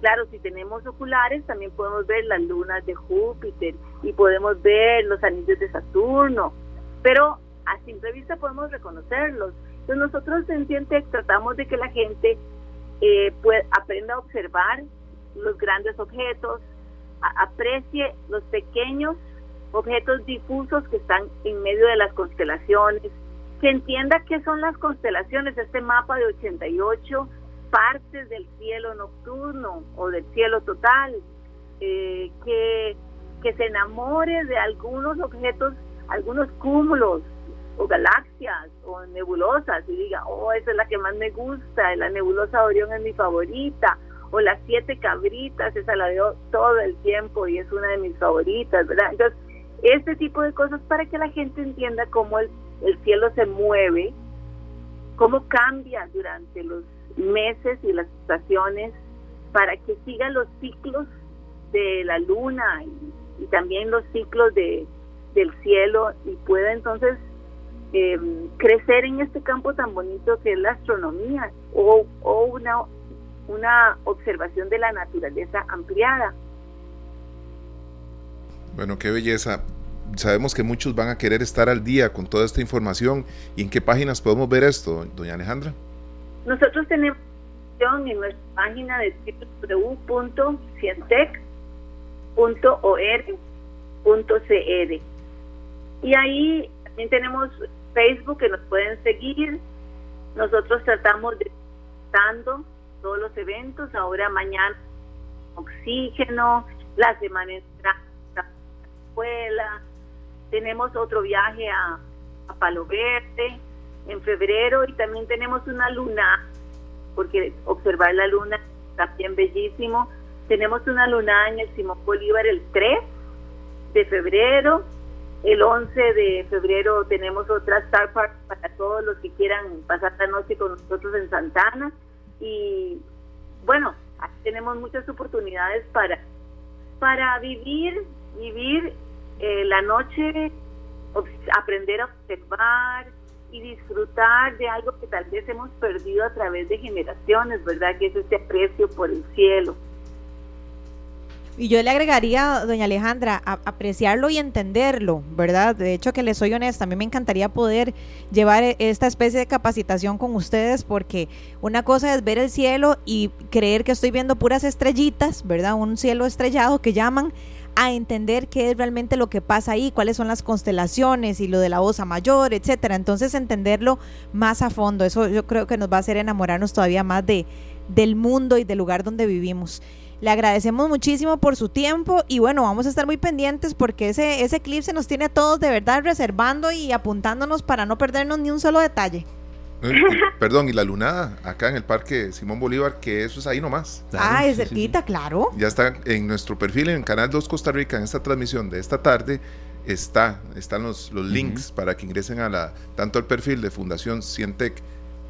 [SPEAKER 2] Claro, si tenemos oculares también podemos ver las lunas de Júpiter y podemos ver los anillos de Saturno, pero a simple vista podemos reconocerlos. Entonces nosotros en Cientec tratamos de que la gente eh, aprenda a observar los grandes objetos, aprecie los pequeños objetos difusos que están en medio de las constelaciones, que entienda qué son las constelaciones, este mapa de 88 partes del cielo nocturno o del cielo total, eh, que, que se enamore de algunos objetos, algunos cúmulos o galaxias o nebulosas y diga, oh, esa es la que más me gusta, la nebulosa Orión es mi favorita, o las siete cabritas, esa la veo todo el tiempo y es una de mis favoritas, ¿verdad? Entonces, este tipo de cosas para que la gente entienda cómo el, el cielo se mueve, cómo cambia durante los meses y las estaciones, para que sigan los ciclos de la luna y, también los ciclos de, del cielo y pueda entonces em, crecer en este campo tan bonito que es la astronomía o, o una, una observación de la naturaleza ampliada.
[SPEAKER 4] Bueno, qué belleza. Sabemos que muchos van a querer estar al día con toda esta información. ¿Y en qué páginas podemos ver esto, doña Alejandra?
[SPEAKER 2] Nosotros tenemos en nuestra página de www.cientec.org.cr y ahí también tenemos Facebook que nos pueden seguir. Nosotros tratamos de dando todos los eventos. Ahora mañana oxígeno, la semana entrante escuela, tenemos otro viaje a, Palo Verde en febrero y también tenemos una luna, porque observar la luna también bellísimo. Tenemos una luna en el Simón Bolívar el 3 de febrero. El 11 de febrero tenemos otra Star Park para todos los que quieran pasar la noche con nosotros en Santana. Y bueno, aquí tenemos muchas oportunidades para, para vivir vivir eh, la noche, aprender a observar y disfrutar de algo que tal vez hemos perdido a través de generaciones, ¿verdad? Que es este aprecio por el cielo.
[SPEAKER 3] Y yo le agregaría, doña Alejandra, apreciarlo y entenderlo, ¿verdad? De hecho, que les soy honesta, a mí me encantaría poder llevar e, esta especie de capacitación con ustedes porque una cosa es ver el cielo y creer que estoy viendo puras estrellitas, ¿verdad? Un cielo estrellado que llaman a entender qué es realmente lo que pasa ahí, cuáles son las constelaciones y lo de la osa mayor, etcétera. Entonces entenderlo más a fondo, eso yo creo que nos va a hacer enamorarnos todavía más de del mundo y del lugar donde vivimos. Le agradecemos muchísimo por su tiempo y bueno, vamos a estar muy pendientes porque ese, ese eclipse nos tiene a todos de verdad reservando y apuntándonos para no perdernos ni un solo detalle.
[SPEAKER 4] Eh, perdón, y la lunada, acá en el Parque Simón Bolívar, que eso es ahí nomás.
[SPEAKER 3] ah, es cerquita, claro.
[SPEAKER 4] Ya está en nuestro perfil en Canal 2 Costa Rica, en esta transmisión de esta tarde, está, están los, los links para que ingresen a la, tanto al perfil de Fundación Cientec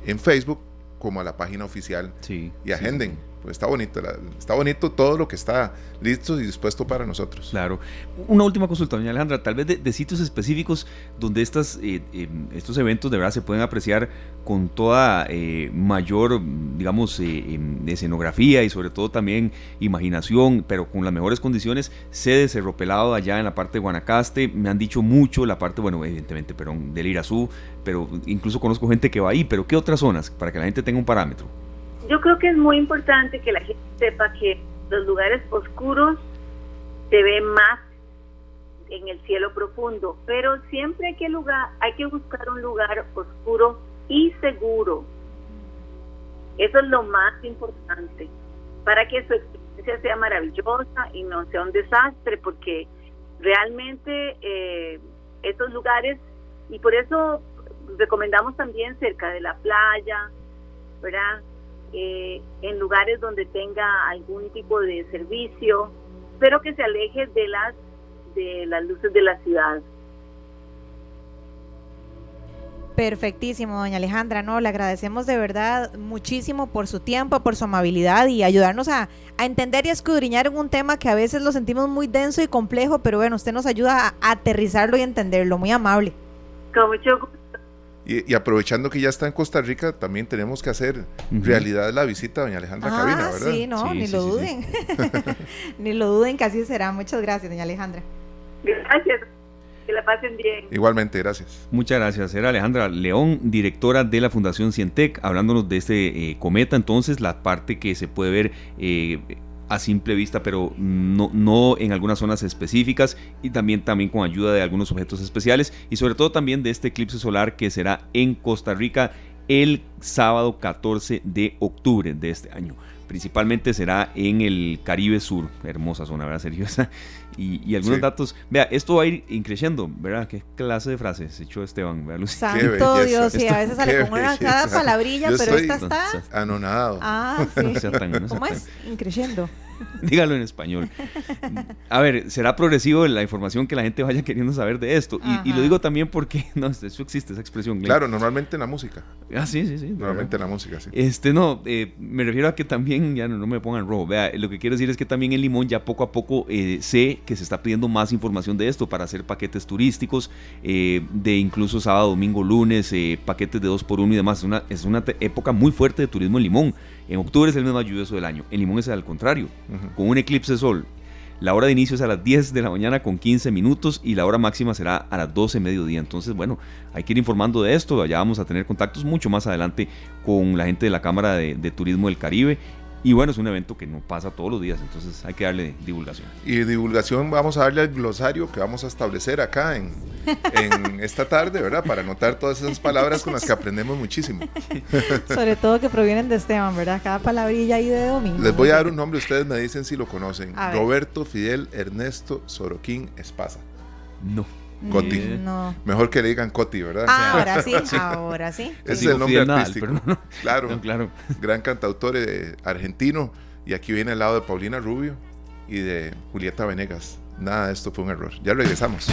[SPEAKER 4] en Facebook como a la página oficial y agenden pues está bonito, está bonito todo lo que está listo y dispuesto para nosotros.
[SPEAKER 5] Claro. Una última consulta, doña Alejandra, tal vez de, sitios específicos donde estas, eh, em, estos eventos de verdad se pueden apreciar con toda eh, mayor, digamos, eh, em, escenografía y sobre todo también imaginación, pero con las mejores condiciones, sede Cerro Pelado allá en la parte de Guanacaste, me han dicho mucho la parte, bueno, evidentemente, pero del Irazú, pero incluso conozco gente que va ahí, pero ¿qué otras zonas? Para que la gente tenga un parámetro
[SPEAKER 2] yo creo que es muy importante que la gente sepa que los lugares oscuros se ven más en el cielo profundo, pero siempre hay que lugar, hay que buscar un lugar oscuro y seguro. Eso es lo más importante para que su experiencia sea maravillosa y no sea un desastre, porque realmente eh, esos lugares y por eso recomendamos también cerca de la playa, ¿verdad? Eh, en lugares donde tenga algún tipo de servicio, pero que se aleje de las de las luces de la ciudad.
[SPEAKER 3] Perfectísimo, doña Alejandra. No, le agradecemos de verdad muchísimo por su tiempo, por su amabilidad y ayudarnos a, a, entender y a escudriñar en un tema que a veces lo sentimos muy denso y complejo, pero bueno, usted nos ayuda a aterrizarlo y entenderlo. Muy amable.
[SPEAKER 2] Con mucho gusto.
[SPEAKER 4] Y, aprovechando que ya está en Costa Rica, también tenemos que hacer realidad la visita a doña Alejandra ah, Cabina, ¿verdad?
[SPEAKER 3] Sí, no, ni lo duden. ni lo duden que así será. Muchas gracias, doña Alejandra.
[SPEAKER 2] Gracias. Que la pasen bien.
[SPEAKER 4] Igualmente, gracias.
[SPEAKER 5] Muchas gracias. Era Alejandra León, directora de la Fundación Cientec, hablándonos de este eh, cometa. Entonces, la parte que se puede ver eh, a simple vista, pero no, no en algunas zonas específicas y también, también con ayuda de algunos objetos especiales y sobre todo también de este eclipse solar que será en Costa Rica el sábado 14 de octubre de este año. Principalmente será en el Caribe Sur, hermosa zona, ¿verdad, Sergio? Y, algunos datos. Vea, esto va a ir increciendo, ¿verdad? ¿Qué clase de frases echó Esteban?
[SPEAKER 3] Lucy. Santo Dios, sí, a veces sale con una cada palabrilla, pero esta está.
[SPEAKER 4] Anonadado.
[SPEAKER 3] Ah, sí. ¿Cómo es? Increciendo.
[SPEAKER 5] Dígalo en español. A ver, será progresivo la información que la gente vaya queriendo saber de esto. Y, lo digo también porque, no, eso existe, esa expresión.
[SPEAKER 4] Claro, normalmente en la música.
[SPEAKER 5] Ah, sí, sí, sí.
[SPEAKER 4] Normalmente en la música, sí.
[SPEAKER 5] Este, no, eh, me refiero a que también, ya no, no, me pongan rojo. Vea, lo que quiero decir es que también en Limón ya poco a poco eh, sé que se está pidiendo más información de esto para hacer paquetes turísticos, eh, de incluso sábado, domingo, lunes, paquetes de dos por uno y demás. Es una, es una época muy fuerte de turismo en Limón. En octubre es el mes más lluvioso del año. En Limón es al contrario, con un eclipse de sol. La hora de inicio es a las 10 de la mañana con 15 minutos y la hora máxima será a las 12 de mediodía. Entonces, bueno, hay que ir informando de esto. Ya vamos a tener contactos mucho más adelante con la gente de la Cámara de, de Turismo del Caribe y bueno, es un evento que no pasa todos los días, entonces hay que darle divulgación.
[SPEAKER 4] Y divulgación vamos a darle al glosario que vamos a establecer acá en, en esta tarde, ¿verdad? Para anotar todas esas palabras con las que aprendemos muchísimo.
[SPEAKER 3] Sobre todo que provienen de Esteban, ¿verdad? Cada palabrilla ahí de domingo.
[SPEAKER 4] Les voy a dar un nombre, ustedes me dicen si lo conocen. Roberto Fidel Ernesto Soroquín Espasa.
[SPEAKER 5] No.
[SPEAKER 4] Coti. No. Mejor que le digan Coti, ¿verdad?
[SPEAKER 3] Ah, ahora sí, ahora sí.
[SPEAKER 4] Ese es el nombre artístico. Claro, claro. Gran cantautor eh, argentino. Y aquí viene al lado de Paulina Rubio y de Julieta Venegas. Nada de esto fue un error. Ya regresamos.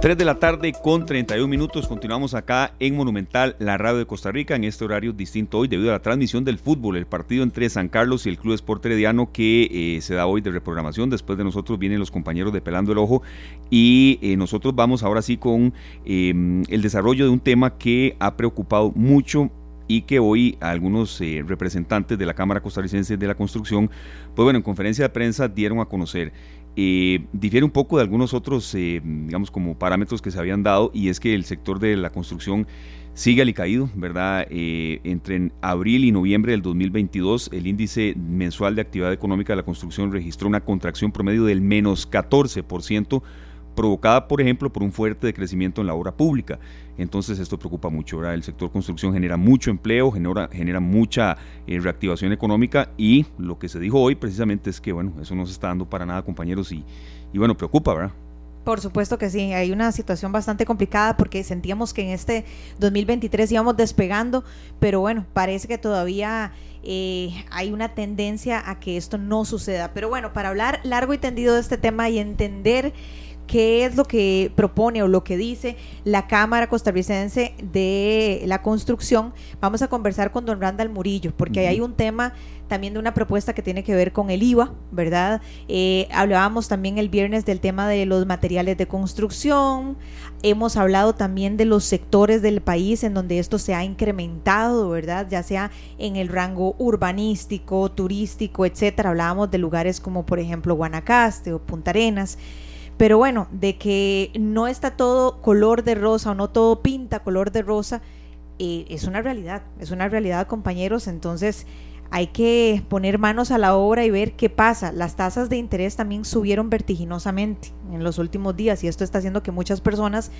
[SPEAKER 5] 3 de la tarde con 31 minutos. Continuamos acá en Monumental, la radio de Costa Rica, en este horario distinto hoy debido a la transmisión del fútbol, el partido entre San Carlos y el Club Sport Herediano que eh, se da hoy de reprogramación. Después de nosotros vienen los compañeros de Pelando el Ojo y eh, nosotros vamos ahora sí con em, el desarrollo de un tema que ha preocupado mucho y que hoy algunos eh, representantes de la Cámara Costarricense de la Construcción, pues bueno, en conferencia de prensa dieron a conocer. Eh, difiere un poco de algunos otros, eh, digamos, como parámetros que se habían dado, y es que el sector de la construcción sigue alicaído, ¿verdad? Eh, entre abril y noviembre del 2022, el índice mensual de actividad económica de la construcción registró una contracción promedio del menos 14%, provocada, por ejemplo, por un fuerte decrecimiento en la obra pública. Entonces esto preocupa mucho. El sector construcción genera mucho empleo, genera, genera mucha eh, reactivación económica y lo que se dijo hoy precisamente es que, bueno, eso no se está dando para nada, compañeros, y, y bueno, preocupa, ¿verdad?
[SPEAKER 3] Por supuesto que sí, hay una situación bastante complicada porque sentíamos que en este 2023 íbamos despegando, pero bueno, parece que todavía eh, hay una tendencia a que esto no suceda. Pero bueno, para hablar largo y tendido de este tema y entender qué es lo que propone o lo que dice la Cámara Costarricense de la Construcción, vamos a conversar con don Randall Murillo, porque hay un tema también de una propuesta que tiene que ver con el IVA, ¿verdad? Eh, hablábamos también el viernes del tema de los materiales de construcción, hemos hablado también de los sectores del país en donde esto se ha incrementado, ¿verdad? Ya sea en el rango urbanístico, turístico, etcétera. Hablábamos de lugares como por ejemplo Guanacaste o Punta Arenas. Pero bueno, de que no está todo color de rosa o no todo pinta color de rosa, eh, es una realidad, es una realidad compañeros, entonces hay que poner manos a la obra y ver qué pasa. Las tasas de interés también subieron vertiginosamente en los últimos días y esto está haciendo que muchas personas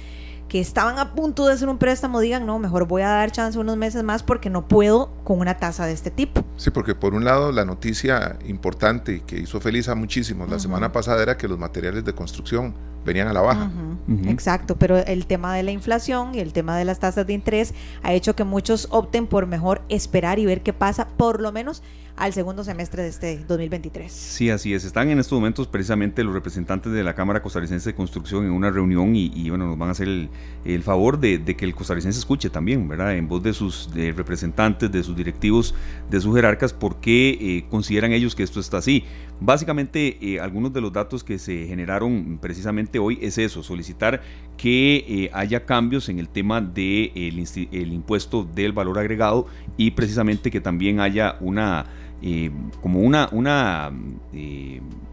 [SPEAKER 3] que estaban a punto de hacer un préstamo digan, no, mejor voy a dar chance unos meses más porque no puedo con una tasa de este tipo.
[SPEAKER 4] Sí, porque por un lado la noticia importante y que hizo feliz a muchísimos la semana pasada era que los materiales de construcción venían a la baja.
[SPEAKER 3] Exacto, pero el tema de la inflación y el tema de las tasas de interés ha hecho que muchos opten por mejor esperar y ver qué pasa, por lo menos al segundo semestre de este 2023.
[SPEAKER 5] Sí, así es. Están en estos momentos precisamente los representantes de la Cámara Costarricense de Construcción en una reunión y, bueno, nos van a hacer el, favor de, que el costarricense escuche también, ¿verdad? En voz de sus representantes, de sus directivos, de sus jerarcas, por qué eh, consideran ellos que esto está así. Básicamente, eh, algunos de los datos que se generaron precisamente hoy es eso, solicitar que eh, haya cambios en el tema del de el impuesto del valor agregado y precisamente que también haya una eh, como una, una,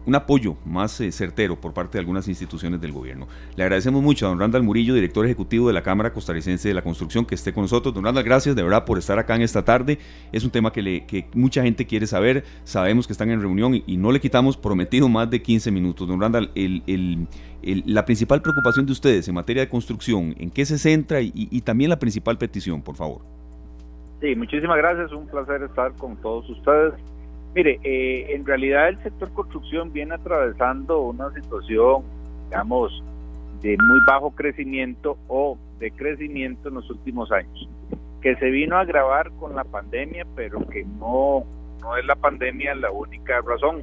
[SPEAKER 5] un apoyo más eh, certero por parte de algunas instituciones del gobierno. Le agradecemos mucho a don Randall Murillo, director ejecutivo de la Cámara Costarricense de la Construcción, que esté con nosotros. Don Randall, gracias de verdad por estar acá en esta tarde. Es un tema que, le, que mucha gente quiere saber. Sabemos que están en reunión y, no le quitamos prometido más de 15 minutos. Don Randall, el, la principal preocupación de ustedes en materia de construcción, ¿en qué se centra y también la principal petición, por favor?
[SPEAKER 7] Sí, muchísimas gracias, un placer estar con todos ustedes. Mire, eh, en realidad el sector construcción viene atravesando una situación, digamos, de muy bajo crecimiento o de crecimiento en los últimos años, que se vino a agravar con la pandemia, pero que no, no es la pandemia la única razón.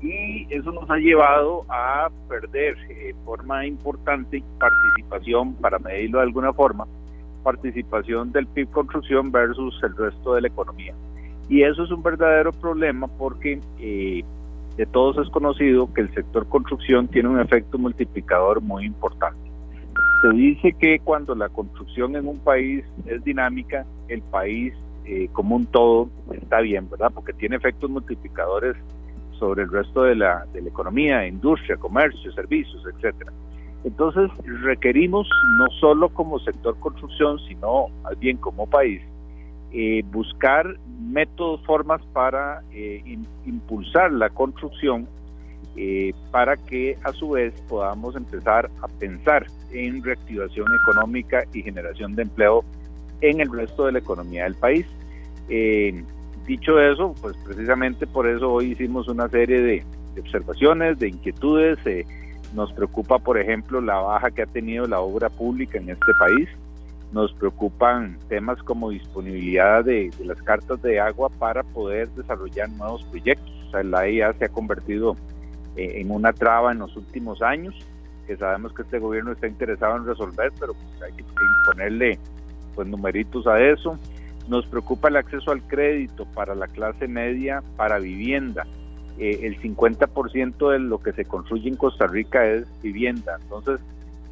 [SPEAKER 7] Y eso nos ha llevado a perder de eh, forma importante participación, para medirlo de alguna forma, participación del PIB construcción versus el resto de la economía. Y eso es un verdadero problema porque eh, de todos es conocido que el sector construcción tiene un efecto multiplicador muy importante. Se dice que cuando la construcción en un país es dinámica, el país eh, como un todo está bien, ¿verdad? Porque tiene efectos multiplicadores sobre el resto de la, de la economía, industria, comercio, servicios, etcétera. Entonces requerimos no solo como sector construcción, sino más bien como país, eh, buscar métodos, formas para eh, impulsar la construcción eh, para que a su vez podamos empezar a pensar en reactivación económica y generación de empleo en el resto de la economía del país. dicho eso, pues precisamente por eso hoy hicimos una serie de, de observaciones, de inquietudes, nos preocupa, por ejemplo, la baja que ha tenido la obra pública en este país. Nos preocupan temas como disponibilidad de, las cartas de agua para poder desarrollar nuevos proyectos. O sea, la IA se ha convertido eh, en una traba en los últimos años, que sabemos que este gobierno está interesado en resolver, pero pues, hay que ponerle pues numeritos a eso. Nos preocupa el acceso al crédito para la clase media para vivienda eh, el 50% de lo que se construye en Costa Rica es vivienda. Entonces,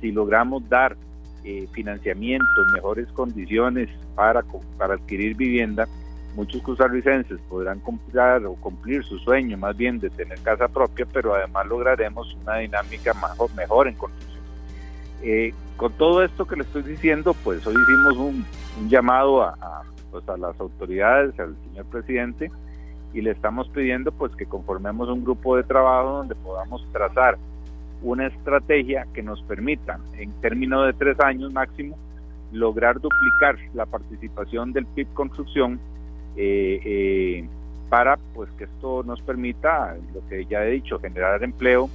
[SPEAKER 7] si logramos dar eh, financiamiento, mejores condiciones para, para adquirir vivienda, muchos costarricenses podrán comprar o cumplir su sueño más bien de tener casa propia, pero además lograremos una dinámica mejor, en construcción. Eh, con todo esto que le estoy diciendo, pues hoy hicimos un, llamado pues a las autoridades, al señor presidente, y le estamos pidiendo pues que conformemos un grupo de trabajo donde podamos trazar una estrategia que nos permita en términos de tres años máximo lograr duplicar la participación del PIB construcción eh, eh, para pues que esto nos permita lo que ya he dicho generar empleo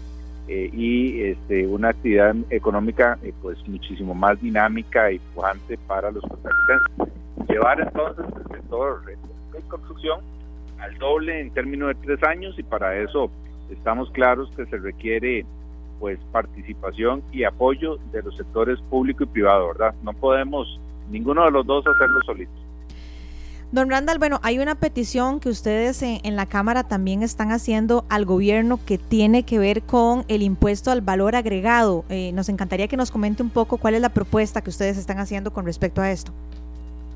[SPEAKER 7] eh, y este, una actividad económica eh, pues muchísimo más dinámica y pujante para los costarricenses. Llevar entonces el sector de construcción al doble en términos de tres años y para eso estamos claros que se requiere pues participación y apoyo de los sectores público y privado, ¿verdad? No podemos ninguno de los dos hacerlo solitos.
[SPEAKER 3] Don Randall, bueno, hay una petición que ustedes en, la Cámara también están haciendo al gobierno que tiene que ver con el impuesto al valor agregado. Eh, nos encantaría que nos comente un poco cuál es la propuesta que ustedes están haciendo con respecto a esto.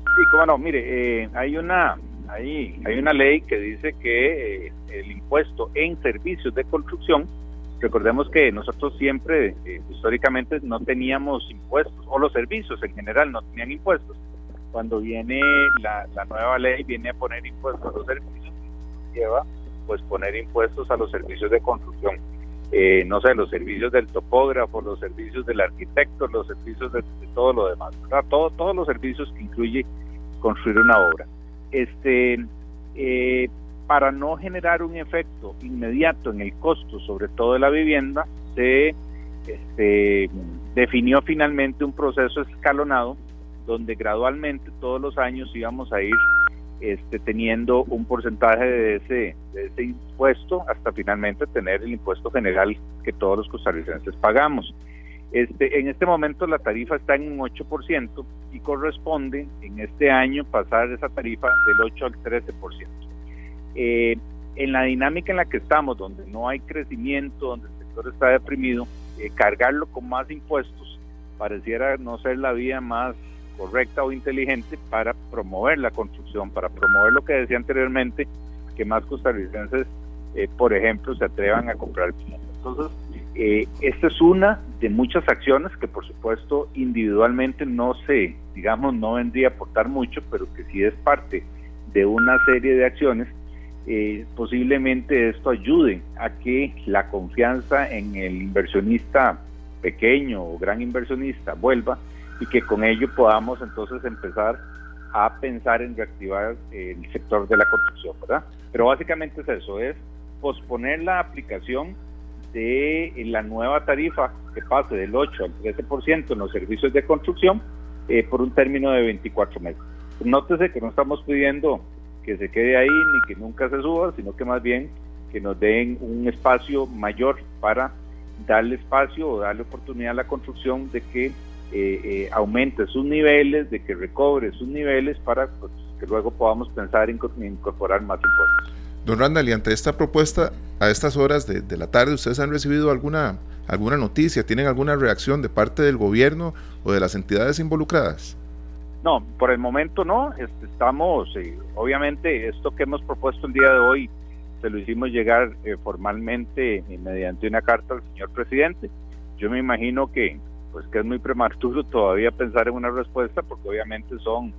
[SPEAKER 7] Sí, cómo no, mire, eh, hay una hay, hay una ley que dice que eh, el impuesto en servicios de construcción, recordemos que nosotros siempre históricamente no teníamos impuestos, o los servicios en general no tenían impuestos cuando viene la, nueva ley, viene a poner impuestos a los servicios, lleva pues poner impuestos a los servicios de construcción. Eh, no sé, los servicios del topógrafo, los servicios del arquitecto, los servicios de, todo lo demás, Todo, todos los servicios que incluye construir una obra. Este, eh, para no generar un efecto inmediato en el costo, sobre todo de la vivienda, se este, definió finalmente un proceso escalonado donde gradualmente todos los años íbamos a ir este, teniendo un porcentaje de ese, de ese impuesto hasta finalmente tener el impuesto general que todos los costarricenses pagamos. Este, en este momento la tarifa está en un 8% y corresponde en este año pasar esa tarifa del 8 al 13%. Eh, en la dinámica en la que estamos, donde no hay crecimiento, donde el sector está deprimido, eh, cargarlo con más impuestos pareciera no ser la vía más correcta o inteligente para promover la construcción, para promover lo que decía anteriormente, que más costarricenses, eh, por ejemplo, se atrevan a comprar. Entonces, eh, esta es una de muchas acciones que por supuesto individualmente no se, digamos, no vendría a aportar mucho, pero que sí es parte de una serie de acciones, eh, posiblemente esto ayude a que la confianza en el inversionista pequeño o gran inversionista vuelva y que con ello podamos entonces empezar a pensar en reactivar el sector de la construcción, ¿verdad? Pero básicamente es eso, es posponer la aplicación de la nueva tarifa que pase del 8 al 13% en los servicios de construcción eh, por un término de 24 meses. Nótese que no estamos pidiendo que se quede ahí ni que nunca se suba, sino que más bien que nos den un espacio mayor para darle espacio o darle oportunidad a la construcción de que eh, eh, aumente sus niveles, de que recobre sus niveles para pues, que luego podamos pensar en incorporar más impuestos.
[SPEAKER 4] Don Randall, y ante esta propuesta, a estas horas de, la tarde, ¿ustedes han recibido alguna, alguna noticia? ¿Tienen alguna reacción de parte del gobierno o de las entidades involucradas?
[SPEAKER 7] No, por el momento no. Estamos, eh, obviamente, esto que hemos propuesto el día de hoy, se lo hicimos llegar formalmente mediante una carta al señor presidente. Yo me imagino que pues que es muy prematuro todavía pensar en una respuesta porque obviamente son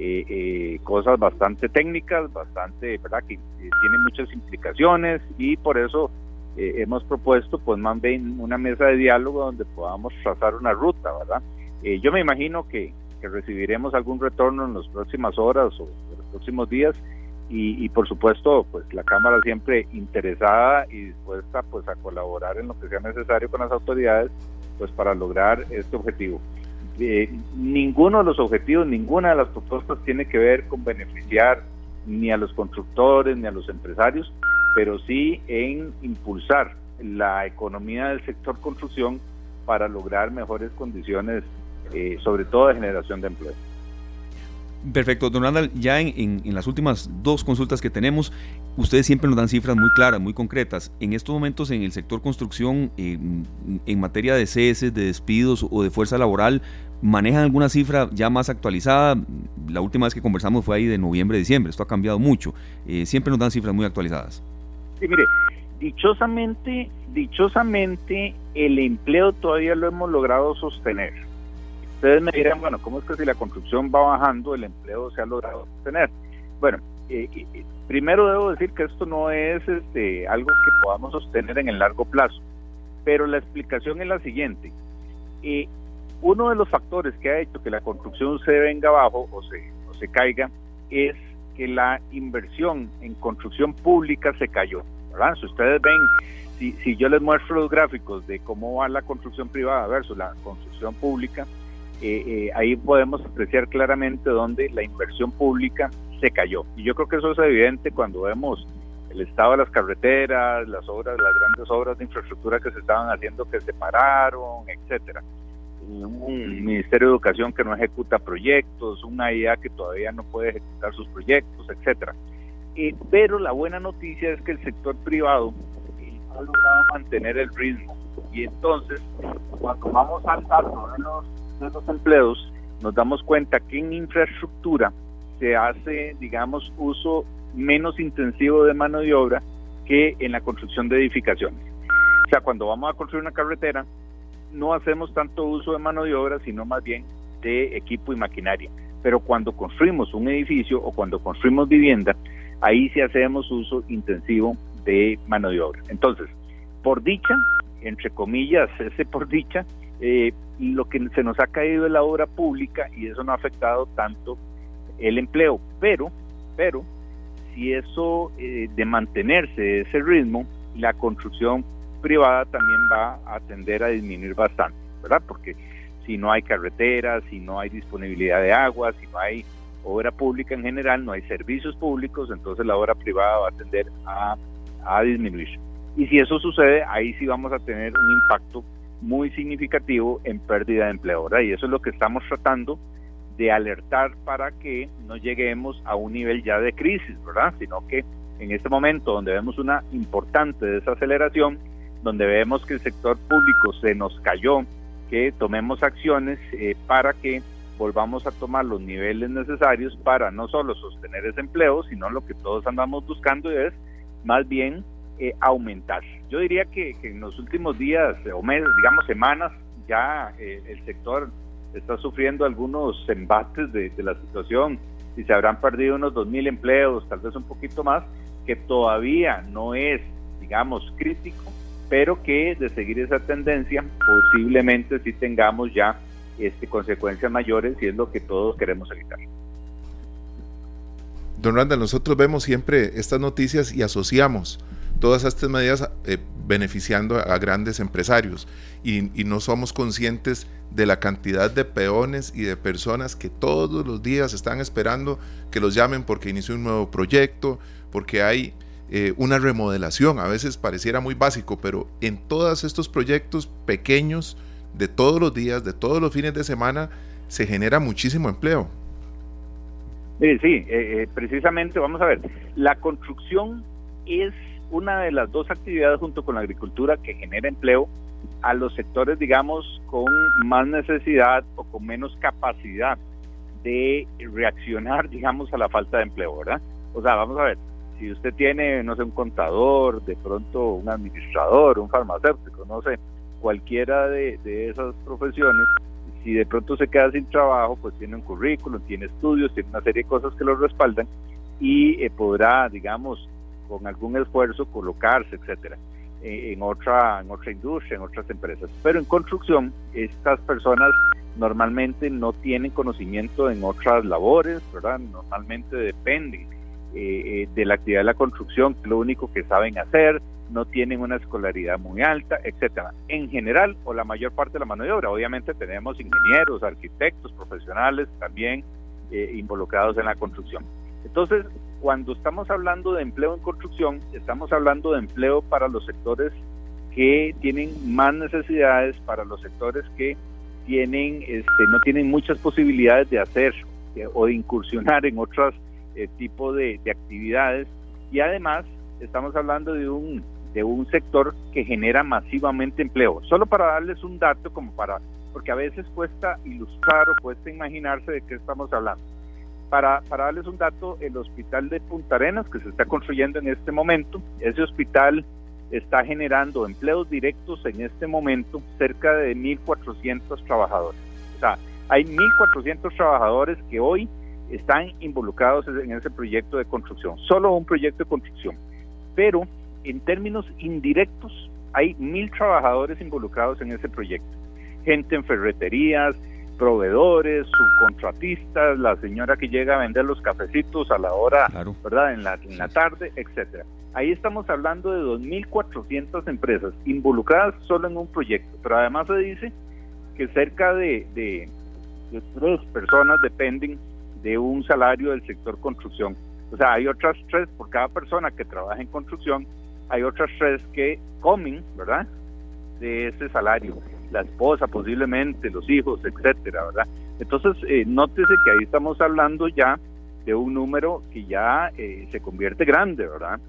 [SPEAKER 7] eh, eh, cosas bastante técnicas, bastante, ¿verdad? Que tienen muchas implicaciones y por eso eh, hemos propuesto pues más bien una mesa de diálogo donde podamos trazar una ruta, ¿verdad? yo me imagino que, que, recibiremos algún retorno en las próximas horas o en los próximos días y, y, por supuesto pues la Cámara siempre interesada y dispuesta pues a colaborar en lo que sea necesario con las autoridades pues para lograr este objetivo. Eh, ninguno de los objetivos, ninguna de las propuestas tiene que ver con beneficiar ni a los constructores ni a los empresarios, pero sí en impulsar la economía del sector construcción para lograr mejores condiciones, eh, sobre todo de generación de empleo.
[SPEAKER 5] Perfecto, don Randall, ya en, las últimas dos consultas que tenemos, ustedes siempre nos dan cifras muy claras, muy concretas. En estos momentos en el sector construcción, en materia de ceses, de despidos o de fuerza laboral, ¿manejan alguna cifra ya más actualizada? La última vez que conversamos fue ahí de noviembre, diciembre, esto ha cambiado mucho. Eh, siempre nos dan cifras muy actualizadas.
[SPEAKER 7] Sí, mire, dichosamente, dichosamente el empleo todavía lo hemos logrado sostener Ustedes me dirán, bueno, ¿cómo es que si la construcción va bajando, el empleo se ha logrado tener? Bueno, eh, primero debo decir que esto no es este, algo que podamos sostener en el largo plazo, pero la explicación es la siguiente. Eh, uno de los factores que ha hecho que la construcción se venga abajo o se, o se caiga es que la inversión en construcción pública se cayó. ¿verdad? Si ustedes ven si, si yo les muestro los gráficos de cómo va la construcción privada versus la construcción pública, eh, eh, ahí podemos apreciar claramente dónde la inversión pública se cayó. Y yo creo que eso es evidente cuando vemos el estado de las carreteras, las obras, las grandes obras de infraestructura que se estaban haciendo que se pararon, etcétera. Un Ministerio de Educación que no ejecuta proyectos, una IA que todavía no puede ejecutar sus proyectos, etcétera. Eh, pero la buena noticia es que el sector privado ha logrado mantener el ritmo y entonces cuando vamos al dato de los de los empleos, nos damos cuenta que en infraestructura se hace, digamos, uso menos intensivo de mano de obra que en la construcción de edificaciones. O sea, cuando vamos a construir una carretera, no hacemos tanto uso de mano de obra, sino más bien de equipo y maquinaria. Pero cuando construimos un edificio o cuando construimos vivienda, ahí sí hacemos uso intensivo de mano de obra. Entonces, por dicha, entre comillas, ese por dicha, eh, lo que se nos ha caído es la obra pública y eso no ha afectado tanto el empleo. Pero, pero, si eso eh, de mantenerse ese ritmo, la construcción privada también va a tender a disminuir bastante, ¿verdad? Porque si no hay carreteras, si no hay disponibilidad de agua, si no hay obra pública en general, no hay servicios públicos, entonces la obra privada va a tender a, a disminuir. Y si eso sucede, ahí sí vamos a tener un impacto muy significativo en pérdida de empleo. Y eso es lo que estamos tratando de alertar para que no lleguemos a un nivel ya de crisis, ¿verdad? Sino que en este momento donde vemos una importante desaceleración, donde vemos que el sector público se nos cayó, que tomemos acciones eh, para que volvamos a tomar los niveles necesarios para no solo sostener ese empleo, sino lo que todos andamos buscando es más bien eh, aumentar. Yo diría que, en los últimos días o meses, digamos semanas, ya eh, el sector está sufriendo algunos embates de, la situación y se habrán perdido unos 2.000 empleos, tal vez un poquito más, que todavía no es, digamos, crítico, pero que de seguir esa tendencia posiblemente sí tengamos ya este, consecuencias mayores y es lo que todos queremos evitar.
[SPEAKER 4] Don Randall, nosotros vemos siempre estas noticias y asociamos todas estas medidas eh, beneficiando a, grandes empresarios y, no somos conscientes de la cantidad de peones y de personas que todos los días están esperando que los llamen porque inició un nuevo proyecto, porque hay eh, una remodelación, a veces pareciera muy básico, pero en todos estos proyectos pequeños de todos los días, de todos los fines de semana, se genera muchísimo empleo.
[SPEAKER 7] sí, eh, precisamente, vamos a ver, la construcción es una de las dos actividades junto con la agricultura que genera empleo a los sectores, digamos, con más necesidad o con menos capacidad de reaccionar, digamos, a la falta de empleo, ¿verdad? O sea, vamos a ver, si usted tiene, no sé, un contador, de pronto un administrador, un farmacéutico, no sé, cualquiera de, esas profesiones, si de pronto se queda sin trabajo, pues tiene un currículum, tiene estudios, tiene una serie de cosas que lo respaldan y eh, podrá, digamos, con algún esfuerzo colocarse, etcétera, eh, en otra, en otra industria, en otras empresas. Pero en construcción, estas personas normalmente no tienen conocimiento en otras labores, ¿verdad? Normalmente dependen eh, eh, de la actividad de la construcción, que lo único que saben hacer, no tienen una escolaridad muy alta, etcétera. En general, o la mayor parte de la mano de obra, obviamente tenemos ingenieros, arquitectos, profesionales también involucrados en la construcción. Entonces, cuando estamos hablando de empleo en construcción, estamos hablando de empleo para los sectores que tienen más necesidades, para los sectores que tienen, este, no tienen muchas posibilidades de hacer eh, o de incursionar en otros eh, tipos de, de, actividades. Y además, estamos hablando de un, de un sector que genera masivamente empleo. Solo para darles un dato, como para, porque a veces cuesta ilustrar o cuesta imaginarse de qué estamos hablando. Para, para darles un dato, el hospital de Punta Arenas, que se está construyendo en este momento, ese hospital está generando empleos directos en este momento cerca de 1.400 trabajadores. O sea, hay 1.400 trabajadores que hoy están involucrados en ese proyecto de construcción, solo un proyecto de construcción. Pero en términos indirectos, hay 1.000 trabajadores involucrados en ese proyecto. Gente en ferreterías, proveedores, subcontratistas, la señora que llega a vender los cafecitos a la hora, ¿verdad? En la, en la tarde, etcétera. Ahí estamos hablando de 2.400 empresas involucradas solo en un proyecto, pero además se dice que cerca de, de, de tres personas dependen de un salario del sector construcción. O sea, hay otras tres por cada persona que trabaja en construcción, hay otras tres que comen, ¿verdad? De ese salario la esposa posiblemente, los hijos, etcétera, ¿verdad? Entonces, eh, nótese que ahí estamos hablando ya de un número que ya eh, se convierte grande, ¿verdad?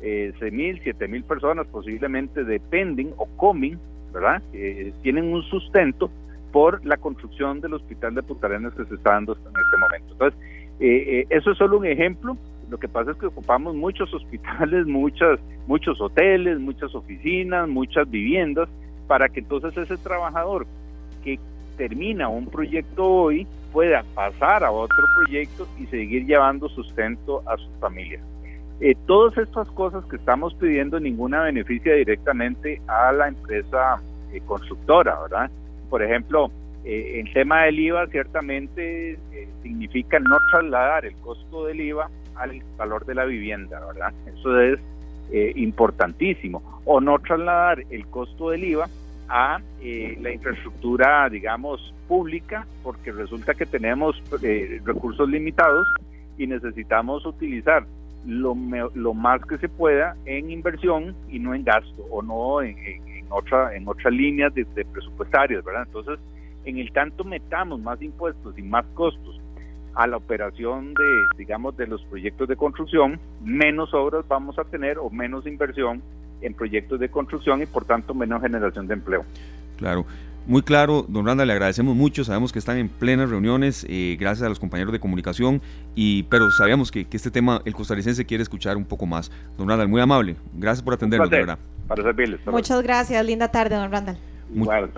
[SPEAKER 7] Eh, mil, siete mil personas posiblemente dependen o comen, ¿verdad? Eh, tienen un sustento por la construcción del hospital de Punta que se está dando en este momento. Entonces, eso es solo un ejemplo. Lo que pasa es que ocupamos muchos hospitales, muchas, muchos hoteles, muchas oficinas, muchas viviendas, para que entonces ese trabajador que termina un proyecto hoy pueda pasar a otro proyecto y seguir llevando sustento a su familia. Eh, todas estas cosas que estamos pidiendo, ninguna beneficia directamente a la empresa eh, constructora, ¿verdad? Por ejemplo, eh, en tema del IVA, ciertamente eh, significa no trasladar el costo del IVA al valor de la vivienda, ¿verdad? Eso es eh, importantísimo, o no trasladar el costo del IVA a eh, la infraestructura, digamos, pública, porque resulta que tenemos eh, recursos limitados y necesitamos utilizar lo, lo, más que se pueda en inversión y no en gasto o no en, otra en otras líneas de, de presupuestarias, ¿verdad? Entonces, en el tanto metamos más impuestos y más costos a la operación de, digamos, de los proyectos de construcción, menos obras vamos a tener o menos inversión en proyectos de construcción y por tanto menos generación de empleo.
[SPEAKER 5] Claro. Muy claro, don Randa, le agradecemos mucho, sabemos que están en plenas reuniones, eh, gracias a los compañeros de comunicación, y, pero sabíamos que, que, este tema el costarricense quiere escuchar un poco más. Don Randall, muy amable, gracias por atendernos, de verdad.
[SPEAKER 7] Para servirles.
[SPEAKER 3] Muchas gracias, linda tarde, don Randall.
[SPEAKER 7] Igual.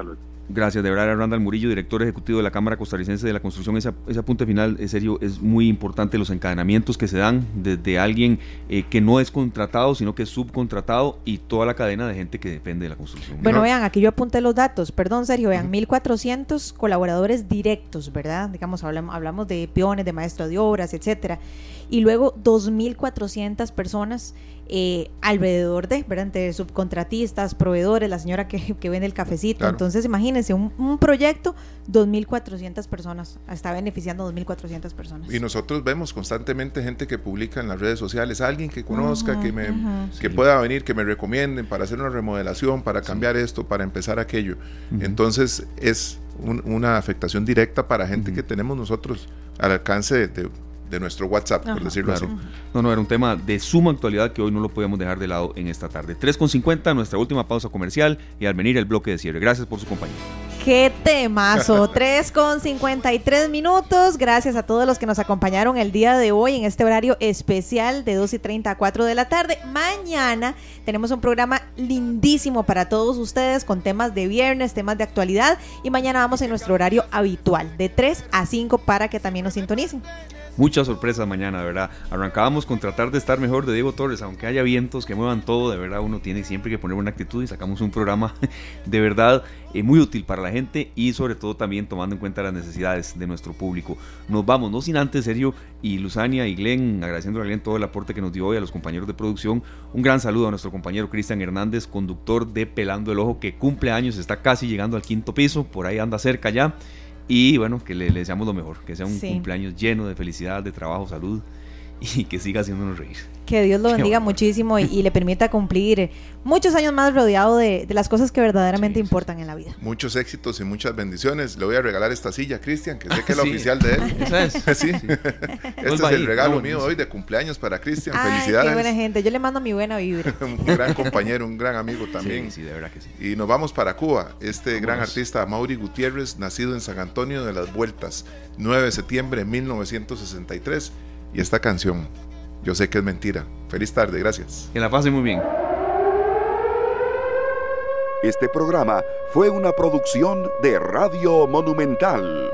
[SPEAKER 5] Gracias, de verdad, Randall Murillo, director ejecutivo de la Cámara Costarricense de la Construcción. Ese, ese apunte final, en serio, es muy importante los encadenamientos que se dan desde alguien eh, que no es contratado, sino que es subcontratado y toda la cadena de gente que depende de la construcción.
[SPEAKER 3] Bueno, no. vean, aquí yo apunté los datos. Perdón, Sergio, vean, 1.400 colaboradores directos, ¿verdad? Digamos, hablamos, hablamos de peones, de maestros de obras, etcétera. Y luego 2.400 personas eh, alrededor de, ¿verdad? Entre subcontratistas, proveedores, la señora que, que vende el cafecito. Claro. Entonces, imagínense, un, un proyecto, 2.400 personas, está beneficiando a 2.400 personas.
[SPEAKER 4] Y nosotros vemos constantemente gente que publica en las redes sociales, alguien que conozca, uh -huh, que, me, uh -huh. que sí. pueda venir, que me recomienden para hacer una remodelación, para cambiar sí. esto, para empezar aquello. Uh -huh. Entonces, es un, una afectación directa para gente que tenemos nosotros al alcance de, de de nuestro WhatsApp, Ajá, por decirlo
[SPEAKER 5] claro.
[SPEAKER 4] así.
[SPEAKER 5] No, no, era un tema de suma actualidad que hoy no lo podemos dejar de lado en esta tarde. 3.50, nuestra última pausa comercial y al venir el bloque de cierre. Gracias por su compañía.
[SPEAKER 3] Qué temazo, 3 con 53 minutos. Gracias a todos los que nos acompañaron el día de hoy en este horario especial de 2 y 30 a 4 de la tarde. Mañana tenemos un programa lindísimo para todos ustedes con temas de viernes, temas de actualidad. Y mañana vamos en nuestro horario habitual de 3 a 5 para que también nos sintonicen
[SPEAKER 5] muchas sorpresas mañana, de verdad. Arrancábamos con tratar de estar mejor de Diego Torres, aunque haya vientos que muevan todo, de verdad uno tiene siempre que poner buena actitud y sacamos un programa de verdad eh, muy útil para la gente y sobre todo también tomando en cuenta las necesidades de nuestro público. Nos vamos, no sin antes, Sergio y Luzania y Glenn, agradeciendo a Glenn todo el aporte que nos dio hoy a los compañeros de producción. Un gran saludo a nuestro compañero Cristian Hernández, conductor de Pelando el Ojo, que cumple años, está casi llegando al quinto piso, por ahí anda cerca ya. Y bueno, que le, le, deseamos lo mejor, que sea un sí. cumpleaños lleno de felicidad, de trabajo, salud y que siga haciéndonos reír.
[SPEAKER 3] Que Dios lo bendiga bueno. muchísimo y, y, le permita cumplir muchos años más rodeado de, de las cosas que verdaderamente sí. importan en la vida.
[SPEAKER 4] Muchos éxitos y muchas bendiciones. Le voy a regalar esta silla, Cristian, que sé que es la sí. oficial de él.
[SPEAKER 5] Es.
[SPEAKER 4] sí. Este es el regalo mío hoy de cumpleaños para Cristian. Felicidades.
[SPEAKER 3] Qué buena gente. Yo le mando mi buena vibra.
[SPEAKER 4] un gran compañero, un gran amigo también.
[SPEAKER 5] Sí, sí, de verdad que sí.
[SPEAKER 4] Y nos vamos para Cuba. Este Vámonos. gran artista, Mauri Gutiérrez, nacido en San Antonio de las Vueltas, 9 de septiembre de 1963. Y esta canción, yo sé que es mentira. Feliz tarde, gracias.
[SPEAKER 5] Que la pase muy bien.
[SPEAKER 1] Este programa fue una producción de Radio Monumental.